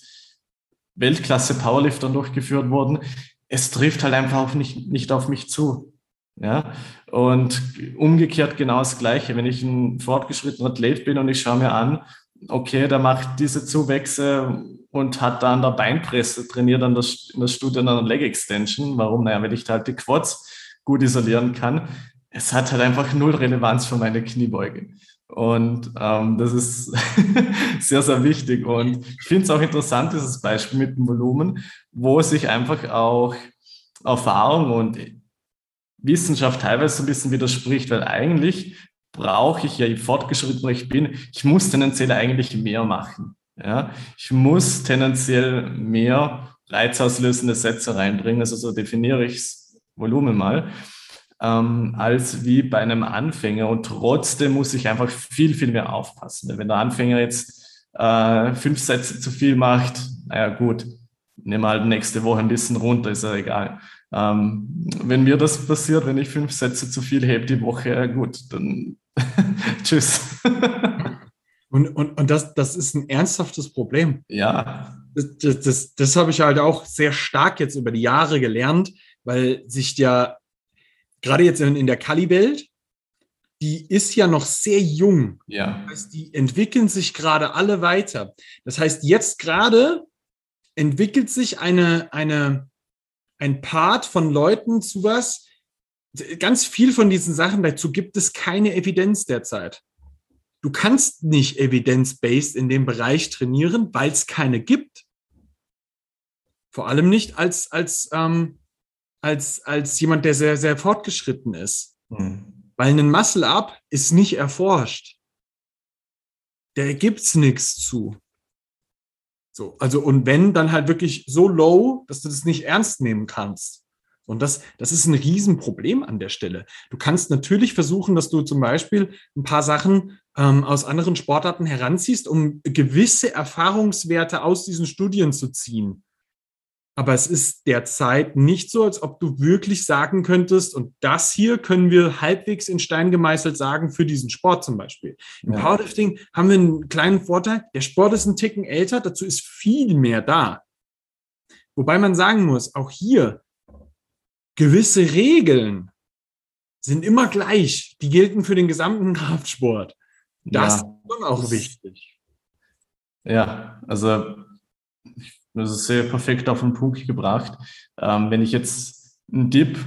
Speaker 2: Weltklasse Powerliftern durchgeführt wurden, es trifft halt einfach auf nicht, nicht auf mich zu. Ja, und umgekehrt genau das Gleiche. Wenn ich ein fortgeschrittener Athlet bin und ich schaue mir an, okay, der macht diese Zuwächse und hat da an der Beinpresse trainiert an der, in der Studie an der Leg Extension. Warum? Naja, weil ich da halt die Quads gut isolieren kann. Es hat halt einfach null Relevanz für meine Kniebeuge. Und ähm, das ist sehr, sehr wichtig. Und ich finde es auch interessant, dieses Beispiel mit dem Volumen, wo sich einfach auch Erfahrung und Wissenschaft teilweise so ein bisschen widerspricht, weil eigentlich brauche ich ja, je fortgeschrittener ich bin, ich muss tendenziell eigentlich mehr machen. Ja? Ich muss tendenziell mehr reizauslösende Sätze reinbringen, also so definiere ich das Volumen mal, ähm, als wie bei einem Anfänger. Und trotzdem muss ich einfach viel, viel mehr aufpassen. Wenn der Anfänger jetzt äh, fünf Sätze zu viel macht, naja gut, nehmen wir halt nächste Woche ein bisschen runter, ist ja egal. Ähm, wenn mir das passiert, wenn ich fünf Sätze zu viel hebe die Woche, gut, dann tschüss.
Speaker 1: und und, und das, das ist ein ernsthaftes Problem.
Speaker 2: Ja.
Speaker 1: Das, das, das, das habe ich halt auch sehr stark jetzt über die Jahre gelernt, weil sich ja gerade jetzt in, in der Kali-Welt, die ist ja noch sehr jung.
Speaker 2: Ja.
Speaker 1: Das heißt, die entwickeln sich gerade alle weiter. Das heißt, jetzt gerade entwickelt sich eine, eine, ein Part von Leuten zu was, ganz viel von diesen Sachen, dazu gibt es keine Evidenz derzeit. Du kannst nicht evidence-based in dem Bereich trainieren, weil es keine gibt. Vor allem nicht als, als, ähm, als, als jemand, der sehr, sehr fortgeschritten ist. Hm. Weil ein Muscle-Up ist nicht erforscht. Da gibt's nichts zu. So, also, und wenn, dann halt wirklich so low, dass du das nicht ernst nehmen kannst. Und das, das ist ein Riesenproblem an der Stelle. Du kannst natürlich versuchen, dass du zum Beispiel ein paar Sachen ähm, aus anderen Sportarten heranziehst, um gewisse Erfahrungswerte aus diesen Studien zu ziehen. Aber es ist derzeit nicht so, als ob du wirklich sagen könntest, und das hier können wir halbwegs in Stein gemeißelt sagen für diesen Sport zum Beispiel. Im ja. Powerlifting haben wir einen kleinen Vorteil. Der Sport ist ein Ticken älter, dazu ist viel mehr da. Wobei man sagen muss, auch hier, gewisse Regeln sind immer gleich. Die gelten für den gesamten Kraftsport. Das ja. ist schon auch wichtig.
Speaker 2: Ja, also das ist sehr perfekt auf den Punkt gebracht. Ähm, wenn ich jetzt einen Dip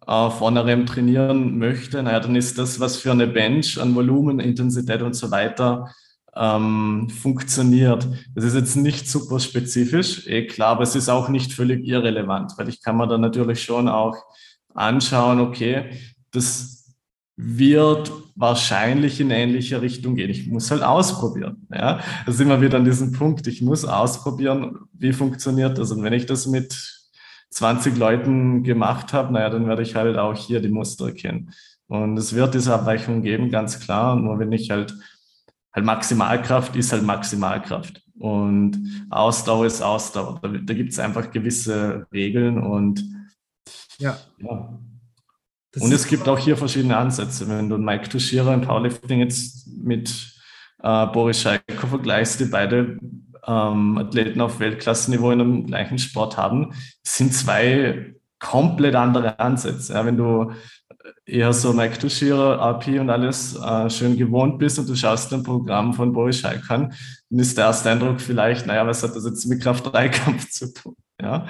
Speaker 2: auf On-RM trainieren möchte, naja, dann ist das, was für eine Bench an Volumen, Intensität und so weiter ähm, funktioniert. Das ist jetzt nicht super spezifisch, eh klar, aber es ist auch nicht völlig irrelevant, weil ich kann mir dann natürlich schon auch anschauen, okay, das wird wahrscheinlich in ähnliche Richtung gehen. Ich muss halt ausprobieren. Ja, da sind wir wieder an diesem Punkt. Ich muss ausprobieren, wie funktioniert das. Und wenn ich das mit 20 Leuten gemacht habe, naja, dann werde ich halt auch hier die Muster erkennen. Und es wird diese Abweichung geben, ganz klar. Nur wenn ich halt, halt Maximalkraft ist halt Maximalkraft. Und Ausdauer ist Ausdauer. Da, da gibt es einfach gewisse Regeln und ja. ja. Und es gibt auch hier verschiedene Ansätze. Wenn du Mike Tuschira im Powerlifting jetzt mit äh, Boris Scheiko vergleichst, die beide ähm, Athleten auf Weltklassenniveau in einem gleichen Sport haben, sind zwei komplett andere Ansätze. Ja, wenn du eher so Mike Tuschira, AP und alles äh, schön gewohnt bist und du schaust ein Programm von Boris Scheik an, dann ist der erste Eindruck vielleicht, naja, was hat das jetzt mit Kraft-3-Kampf zu tun? Ja,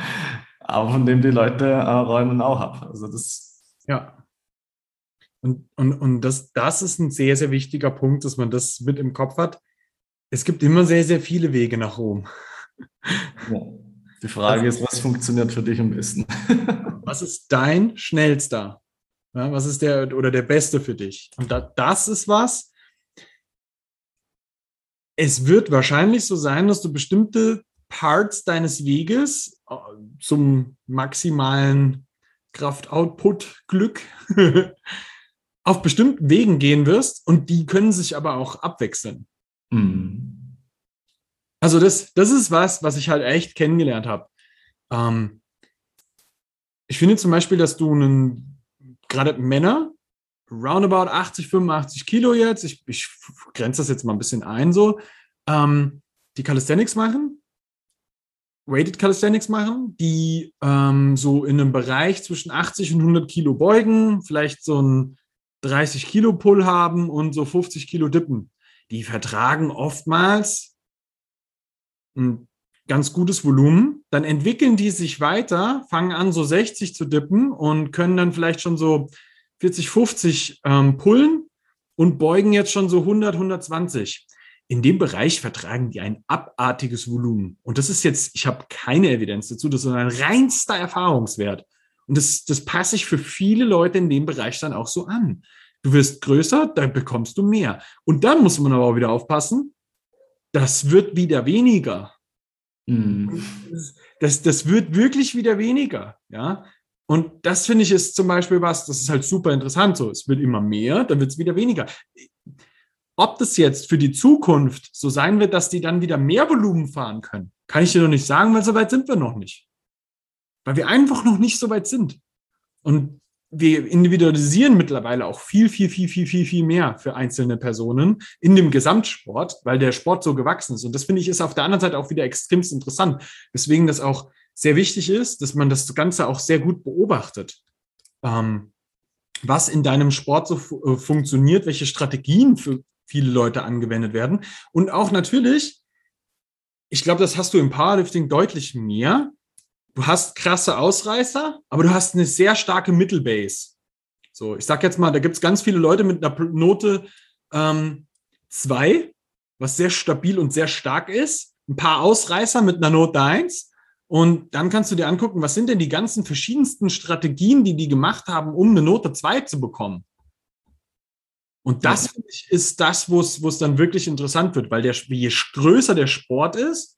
Speaker 2: aber von dem die Leute äh, räumen auch ab. Also das
Speaker 1: ja. Und, und, und das, das ist ein sehr, sehr wichtiger Punkt, dass man das mit im Kopf hat. Es gibt immer sehr, sehr viele Wege nach Rom.
Speaker 2: Ja. Die Frage also, ist, was funktioniert für dich am besten?
Speaker 1: was ist dein schnellster? Ja, was ist der oder der beste für dich? Und da, das ist was. Es wird wahrscheinlich so sein, dass du bestimmte Parts deines Weges äh, zum maximalen Kraftoutput-Glück auf bestimmten Wegen gehen wirst und die können sich aber auch abwechseln. Mhm. Also das, das ist was, was ich halt echt kennengelernt habe. Ähm, ich finde zum Beispiel, dass du einen, gerade Männer, roundabout 80, 85 Kilo jetzt, ich, ich grenze das jetzt mal ein bisschen ein so, ähm, die Calisthenics machen, Weighted Calisthenics machen, die ähm, so in einem Bereich zwischen 80 und 100 Kilo beugen, vielleicht so ein 30 Kilo Pull haben und so 50 Kilo dippen. Die vertragen oftmals ein ganz gutes Volumen. Dann entwickeln die sich weiter, fangen an so 60 zu dippen und können dann vielleicht schon so 40, 50 ähm, pullen und beugen jetzt schon so 100, 120 in dem Bereich vertragen die ein abartiges Volumen. Und das ist jetzt, ich habe keine Evidenz dazu, das ist ein reinster Erfahrungswert. Und das, das passe ich für viele Leute in dem Bereich dann auch so an. Du wirst größer, dann bekommst du mehr. Und dann muss man aber auch wieder aufpassen, das wird wieder weniger. Mhm. Das, das wird wirklich wieder weniger. Ja. Und das finde ich ist zum Beispiel was, das ist halt super interessant. So, es wird immer mehr, dann wird es wieder weniger. Ob das jetzt für die Zukunft so sein wird, dass die dann wieder mehr Volumen fahren können, kann ich dir noch nicht sagen, weil so weit sind wir noch nicht. Weil wir einfach noch nicht so weit sind. Und wir individualisieren mittlerweile auch viel, viel, viel, viel, viel, viel mehr für einzelne Personen in dem Gesamtsport, weil der Sport so gewachsen ist. Und das finde ich ist auf der anderen Seite auch wieder extremst interessant. Deswegen das auch sehr wichtig ist, dass man das Ganze auch sehr gut beobachtet. Ähm, was in deinem Sport so äh, funktioniert, welche Strategien für, viele Leute angewendet werden. Und auch natürlich, ich glaube, das hast du im Powerlifting deutlich mehr. Du hast krasse Ausreißer, aber du hast eine sehr starke Mittelbase. So, ich sag jetzt mal, da gibt es ganz viele Leute mit einer Note 2, ähm, was sehr stabil und sehr stark ist. Ein paar Ausreißer mit einer Note 1. Und dann kannst du dir angucken, was sind denn die ganzen verschiedensten Strategien, die die gemacht haben, um eine Note 2 zu bekommen. Und das ja. ich, ist das, wo es dann wirklich interessant wird, weil der, je größer der Sport ist,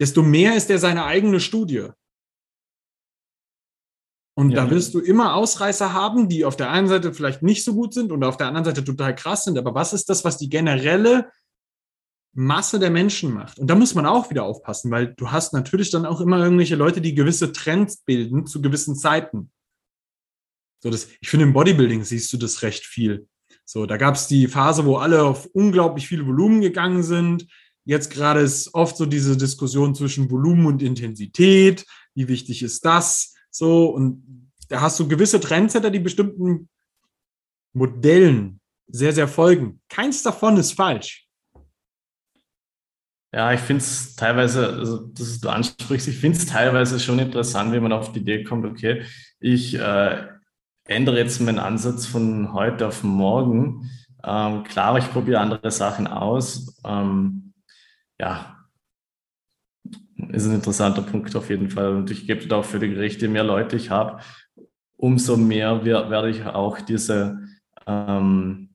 Speaker 1: desto mehr ist er seine eigene Studie. Und ja. da wirst du immer Ausreißer haben, die auf der einen Seite vielleicht nicht so gut sind und auf der anderen Seite total krass sind. Aber was ist das, was die generelle Masse der Menschen macht? Und da muss man auch wieder aufpassen, weil du hast natürlich dann auch immer irgendwelche Leute, die gewisse Trends bilden zu gewissen Zeiten. So das, ich finde, im Bodybuilding siehst du das recht viel. So, da gab es die Phase, wo alle auf unglaublich viel Volumen gegangen sind. Jetzt gerade ist oft so diese Diskussion zwischen Volumen und Intensität. Wie wichtig ist das? So, und da hast du gewisse Trendsetter, die bestimmten Modellen sehr, sehr folgen. Keins davon ist falsch.
Speaker 2: Ja, ich finde es teilweise, also das du ansprichst, ich finde es teilweise schon interessant, wenn man auf die Idee kommt, okay, ich äh, ändere jetzt meinen Ansatz von heute auf morgen. Ähm, klar, ich probiere andere Sachen aus. Ähm, ja, ist ein interessanter Punkt auf jeden Fall. Und ich gebe da auch für die Gerichte, je mehr Leute ich habe, umso mehr werde ich auch diese ähm,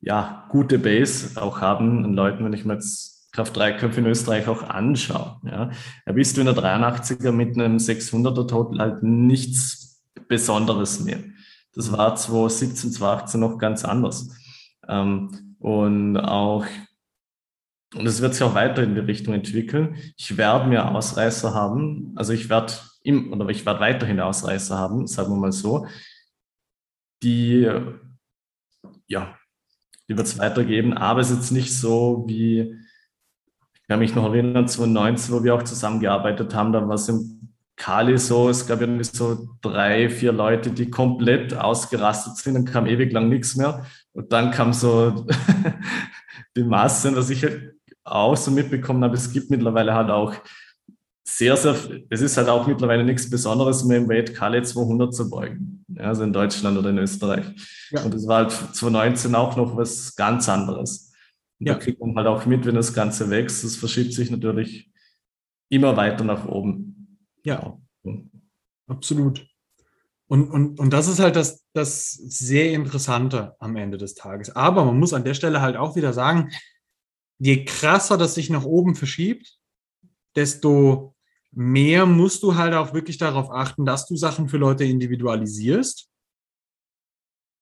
Speaker 2: ja, gute Base auch haben an Leuten, wenn ich mir jetzt Kraft-3-Köpfe in Österreich auch anschaue. Ja. Da bist du in der 83er mit einem 600er Total halt nichts Besonderes mehr. Das war 2017, 2018 noch ganz anders. Ähm, und auch, und es wird sich auch weiter in die Richtung entwickeln. Ich werde mir Ausreißer haben, also ich werde im, oder ich werde weiterhin Ausreißer haben, sagen wir mal so, die, ja, die wird es weitergeben, aber es ist jetzt nicht so wie, ich kann mich noch erinnern, 2019, wo wir auch zusammengearbeitet haben, da war es im Kali so, es gab irgendwie so drei, vier Leute, die komplett ausgerastet sind, dann kam ewig lang nichts mehr. Und dann kam so die Masse, was ich halt auch so mitbekommen habe, es gibt mittlerweile halt auch sehr, sehr, es ist halt auch mittlerweile nichts Besonderes mehr im Weight Kali 200 zu beugen, ja, also in Deutschland oder in Österreich. Ja. Und das war halt 2019 auch noch was ganz anderes. Und ja. da kriegt man halt auch mit, wenn das Ganze wächst, das verschiebt sich natürlich immer weiter nach oben.
Speaker 1: Ja, absolut. Und, und, und das ist halt das, das sehr Interessante am Ende des Tages. Aber man muss an der Stelle halt auch wieder sagen, je krasser das sich nach oben verschiebt, desto mehr musst du halt auch wirklich darauf achten, dass du Sachen für Leute individualisierst.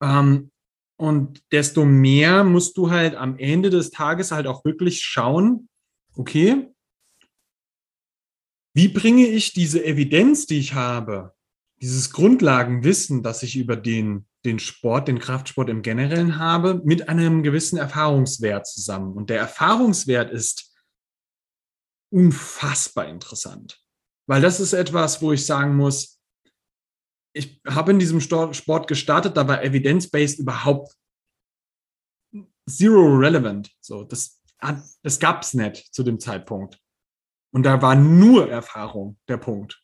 Speaker 1: Ähm, und desto mehr musst du halt am Ende des Tages halt auch wirklich schauen, okay, wie bringe ich diese Evidenz, die ich habe, dieses Grundlagenwissen, das ich über den, den Sport, den Kraftsport im Generellen habe, mit einem gewissen Erfahrungswert zusammen? Und der Erfahrungswert ist unfassbar interessant, weil das ist etwas, wo ich sagen muss, ich habe in diesem Sport gestartet, da war evidence-based überhaupt zero relevant. So, das, das gab es nicht zu dem Zeitpunkt. Und da war nur Erfahrung der Punkt.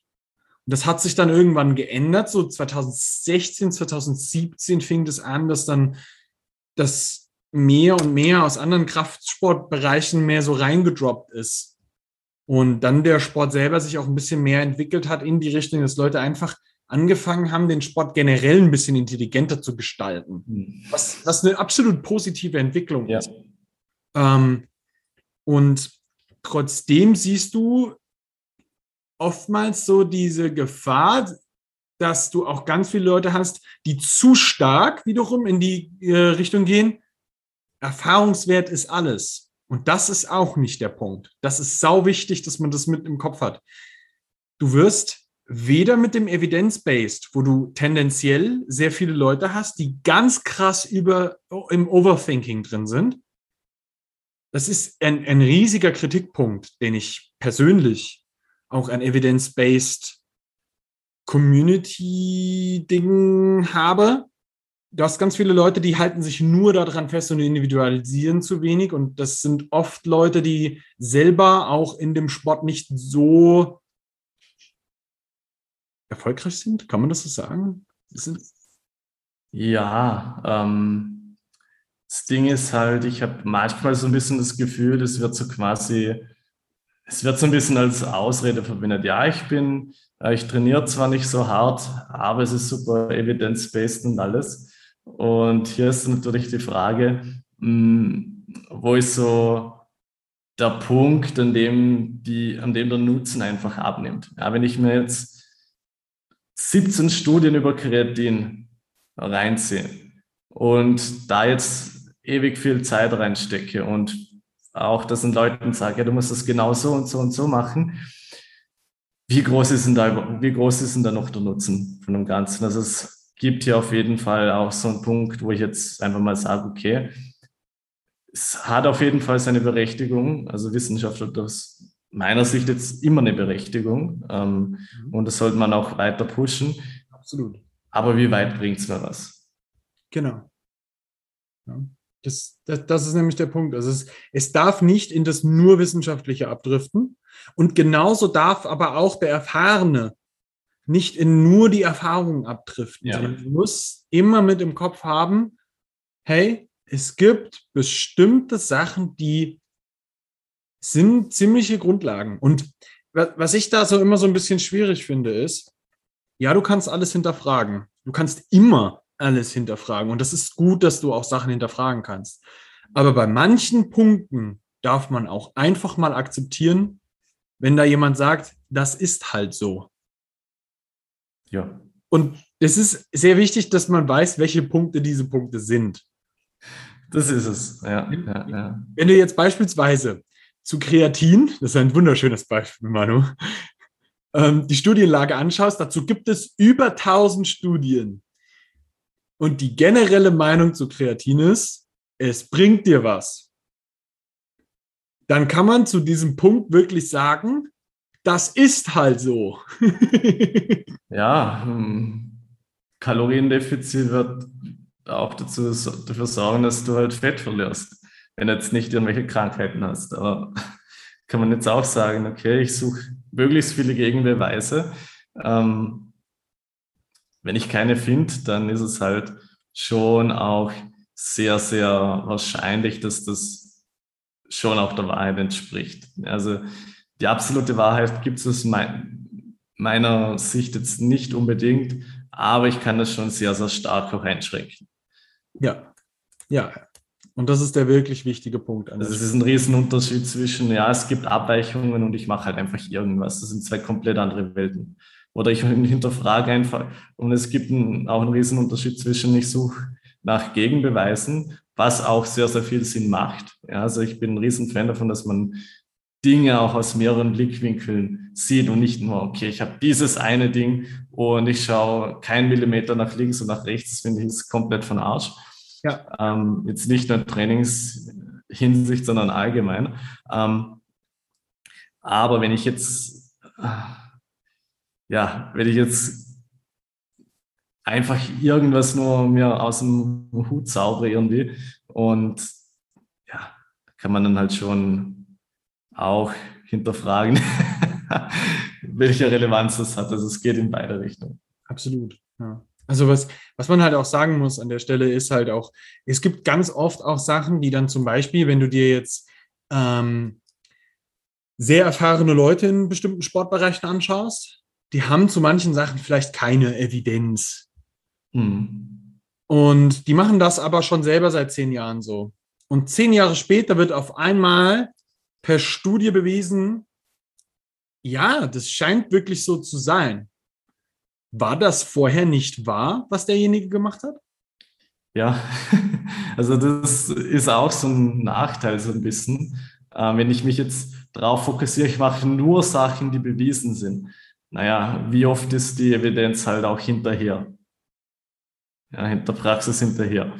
Speaker 1: Das hat sich dann irgendwann geändert. So 2016, 2017 fing das an, dass dann das mehr und mehr aus anderen Kraftsportbereichen mehr so reingedroppt ist. Und dann der Sport selber sich auch ein bisschen mehr entwickelt hat in die Richtung, dass Leute einfach angefangen haben, den Sport generell ein bisschen intelligenter zu gestalten. Hm. Was, was eine absolut positive Entwicklung ja. ist. Ähm, und trotzdem siehst du oftmals so diese Gefahr, dass du auch ganz viele Leute hast, die zu stark wiederum in die äh, Richtung gehen. Erfahrungswert ist alles. Und das ist auch nicht der Punkt. Das ist sau wichtig, dass man das mit im Kopf hat. Du wirst weder mit dem Evidence-Based, wo du tendenziell sehr viele Leute hast, die ganz krass über im Overthinking drin sind, das ist ein, ein riesiger Kritikpunkt, den ich persönlich auch an evidence-based Community-Dingen habe. Du hast ganz viele Leute, die halten sich nur daran fest und individualisieren zu wenig. Und das sind oft Leute, die selber auch in dem Sport nicht so erfolgreich sind. Kann man das so sagen?
Speaker 2: Ja, ähm, das Ding ist halt, ich habe manchmal so ein bisschen das Gefühl, es wird so quasi, es wird so ein bisschen als Ausrede verwendet. Ja, ich bin, äh, ich trainiere zwar nicht so hart, aber es ist super evidence-based und alles. Und hier ist natürlich die Frage, hm, wo ist so der Punkt, an dem, die, an dem der Nutzen einfach abnimmt. Ja, wenn ich mir jetzt 17 Studien über Kreatin reinziehe und da jetzt ewig viel Zeit reinstecke und auch das den Leuten sage, ja, du musst das genau so und so und so machen. Wie groß ist denn da, wie groß ist denn da noch der Nutzen von dem Ganzen? Also es gibt hier auf jeden Fall auch so einen Punkt, wo ich jetzt einfach mal sage, okay, es hat auf jeden Fall seine Berechtigung. Also Wissenschaft hat aus meiner Sicht jetzt immer eine Berechtigung ähm, mhm. und das sollte man auch weiter pushen.
Speaker 1: Absolut.
Speaker 2: Aber wie weit bringt es mir was?
Speaker 1: Genau. Ja. Das, das, das, ist nämlich der Punkt. Also es, es darf nicht in das nur Wissenschaftliche abdriften. Und genauso darf aber auch der Erfahrene nicht in nur die Erfahrung abdriften, ja. sondern muss immer mit im Kopf haben, hey, es gibt bestimmte Sachen, die sind ziemliche Grundlagen. Und was ich da so immer so ein bisschen schwierig finde, ist, ja, du kannst alles hinterfragen. Du kannst immer alles hinterfragen. Und das ist gut, dass du auch Sachen hinterfragen kannst. Aber bei manchen Punkten darf man auch einfach mal akzeptieren, wenn da jemand sagt, das ist halt so. Ja. Und es ist sehr wichtig, dass man weiß, welche Punkte diese Punkte sind.
Speaker 2: Das ist es, ja. ja, ja.
Speaker 1: Wenn du jetzt beispielsweise zu Kreatin, das ist ein wunderschönes Beispiel, Manu, ähm, die Studienlage anschaust, dazu gibt es über 1000 Studien. Und die generelle Meinung zu Kreatin ist, es bringt dir was. Dann kann man zu diesem Punkt wirklich sagen, das ist halt so.
Speaker 2: ja, hm. Kaloriendefizit wird auch dazu, dafür sorgen, dass du halt Fett verlierst, wenn du jetzt nicht irgendwelche Krankheiten hast. Aber kann man jetzt auch sagen, okay, ich suche möglichst viele Gegenbeweise. Ähm, wenn ich keine finde, dann ist es halt schon auch sehr, sehr wahrscheinlich, dass das schon auch der Wahrheit entspricht. Also die absolute Wahrheit gibt es mein, meiner Sicht jetzt nicht unbedingt, aber ich kann das schon sehr, sehr stark auch einschränken.
Speaker 1: Ja, ja. Und das ist der wirklich wichtige Punkt.
Speaker 2: Also es ist ein Riesenunterschied zwischen, ja, es gibt Abweichungen und ich mache halt einfach irgendwas. Das sind zwei komplett andere Welten. Oder ich hinterfrage einfach. Und es gibt ein, auch einen Riesenunterschied zwischen, ich suche nach Gegenbeweisen, was auch sehr, sehr viel Sinn macht. Ja, also ich bin ein Riesenfan davon, dass man Dinge auch aus mehreren Blickwinkeln sieht und nicht nur, okay, ich habe dieses eine Ding und ich schaue keinen Millimeter nach links und nach rechts. Das finde ich ist komplett von Arsch. Ja. Ähm, jetzt nicht nur in Trainingshinsicht, sondern allgemein. Ähm, aber wenn ich jetzt, äh, ja, wenn ich jetzt einfach irgendwas nur mir aus dem Hut zaubere irgendwie und ja, kann man dann halt schon auch hinterfragen, welche Relevanz das hat. Also es geht in beide Richtungen.
Speaker 1: Absolut. Ja. Also was, was man halt auch sagen muss an der Stelle ist halt auch, es gibt ganz oft auch Sachen, die dann zum Beispiel, wenn du dir jetzt ähm, sehr erfahrene Leute in bestimmten Sportbereichen anschaust, die haben zu manchen Sachen vielleicht keine Evidenz. Mhm. Und die machen das aber schon selber seit zehn Jahren so. Und zehn Jahre später wird auf einmal per Studie bewiesen, ja, das scheint wirklich so zu sein. War das vorher nicht wahr, was derjenige gemacht hat?
Speaker 2: Ja, also das ist auch so ein Nachteil so ein bisschen. Äh, wenn ich mich jetzt darauf fokussiere, ich mache nur Sachen, die bewiesen sind. Naja, wie oft ist die Evidenz halt auch hinterher? Ja, hinter Praxis hinterher.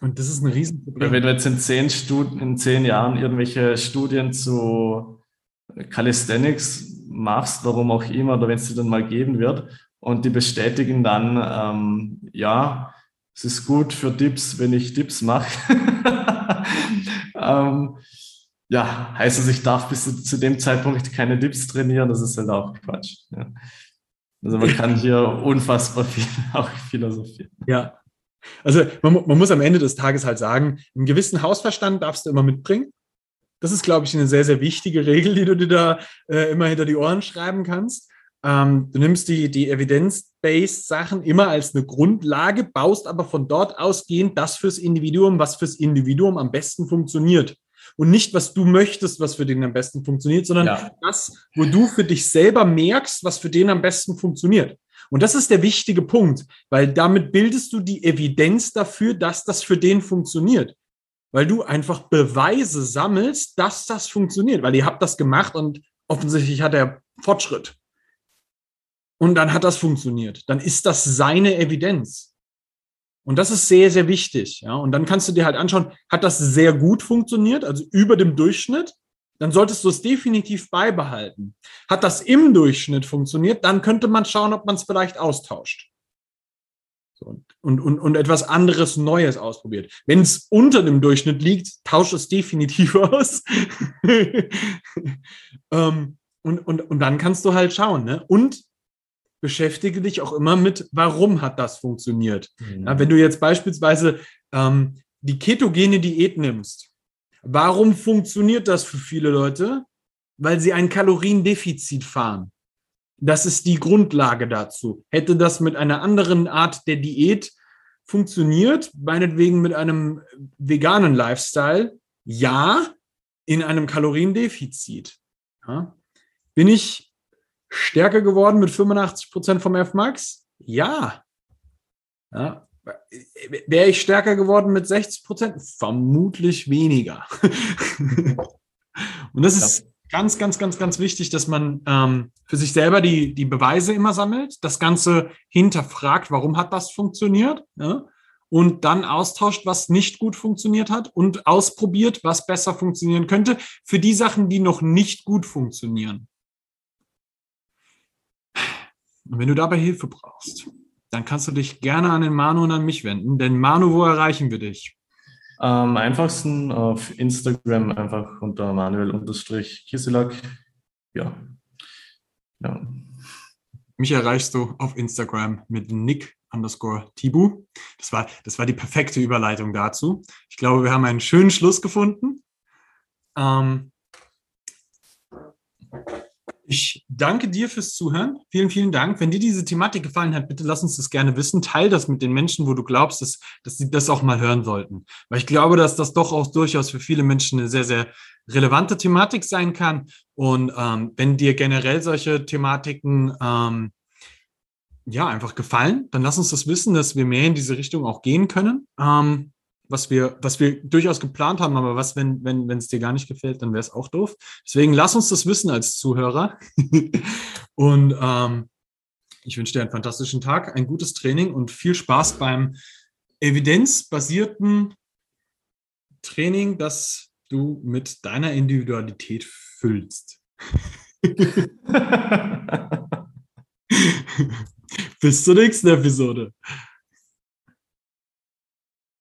Speaker 1: Und das ist ein Riesenproblem.
Speaker 2: Wenn du jetzt in zehn, Studi in zehn Jahren irgendwelche Studien zu Calisthenics machst, warum auch immer, oder wenn es dir dann mal geben wird. Und die bestätigen dann, ähm, ja, es ist gut für Dips, wenn ich Dips mache. ähm, ja, heißt es, ich darf bis zu dem Zeitpunkt keine Dips trainieren, das ist halt auch Quatsch. Ja. Also man kann hier unfassbar viel auch philosophieren.
Speaker 1: Ja. Also man, man muss am Ende des Tages halt sagen, einen gewissen Hausverstand darfst du immer mitbringen. Das ist, glaube ich, eine sehr, sehr wichtige Regel, die du dir da äh, immer hinter die Ohren schreiben kannst. Ähm, du nimmst die, die Evidence-Based Sachen immer als eine Grundlage, baust aber von dort ausgehend das fürs Individuum, was fürs Individuum am besten funktioniert. Und nicht, was du möchtest, was für den am besten funktioniert, sondern ja. das, wo du für dich selber merkst, was für den am besten funktioniert. Und das ist der wichtige Punkt, weil damit bildest du die Evidenz dafür, dass das für den funktioniert weil du einfach Beweise sammelst, dass das funktioniert, weil ihr habt das gemacht und offensichtlich hat er Fortschritt. Und dann hat das funktioniert. Dann ist das seine Evidenz. Und das ist sehr, sehr wichtig. Ja? Und dann kannst du dir halt anschauen, hat das sehr gut funktioniert, also über dem Durchschnitt, dann solltest du es definitiv beibehalten. Hat das im Durchschnitt funktioniert, dann könnte man schauen, ob man es vielleicht austauscht und, und, und etwas anderes Neues ausprobiert. Wenn es unter dem Durchschnitt liegt, tauscht es definitiv aus. ähm, und, und, und dann kannst du halt schauen. Ne? Und beschäftige dich auch immer mit, warum hat das funktioniert. Mhm. Ja, wenn du jetzt beispielsweise ähm, die ketogene Diät nimmst, warum funktioniert das für viele Leute? Weil sie ein Kaloriendefizit fahren. Das ist die Grundlage dazu. Hätte das mit einer anderen Art der Diät funktioniert, meinetwegen mit einem veganen Lifestyle, ja, in einem Kaloriendefizit. Ja. Bin ich stärker geworden mit 85 Prozent vom F-Max? Ja. ja. Wäre ich stärker geworden mit 60 Prozent? Vermutlich weniger. Und das ist ganz, ganz, ganz, ganz wichtig, dass man ähm, für sich selber die, die Beweise immer sammelt, das Ganze hinterfragt, warum hat das funktioniert, ja? und dann austauscht, was nicht gut funktioniert hat und ausprobiert, was besser funktionieren könnte, für die Sachen, die noch nicht gut funktionieren. Und wenn du dabei Hilfe brauchst, dann kannst du dich gerne an den Manu und an mich wenden, denn Manu, wo erreichen wir dich?
Speaker 2: Am einfachsten auf Instagram einfach unter Manuel-Kiselak. Ja.
Speaker 1: ja. Mich erreichst du auf Instagram mit Nick underscore Tibu. Das war, das war die perfekte Überleitung dazu. Ich glaube, wir haben einen schönen Schluss gefunden. Ähm, ich danke dir fürs Zuhören. Vielen, vielen Dank. Wenn dir diese Thematik gefallen hat, bitte lass uns das gerne wissen. Teil das mit den Menschen, wo du glaubst, dass, dass sie das auch mal hören sollten. Weil ich glaube, dass das doch auch durchaus für viele Menschen eine sehr, sehr relevante Thematik sein kann. Und ähm, wenn dir generell solche Thematiken ähm, ja einfach gefallen, dann lass uns das wissen, dass wir mehr in diese Richtung auch gehen können. Ähm, was wir, was wir durchaus geplant haben, aber was, wenn, wenn, wenn es dir gar nicht gefällt, dann wäre es auch doof. Deswegen lass uns das wissen als Zuhörer. und ähm, ich wünsche dir einen fantastischen Tag, ein gutes Training und viel Spaß beim evidenzbasierten Training, das du mit deiner Individualität füllst. Bis zur nächsten Episode.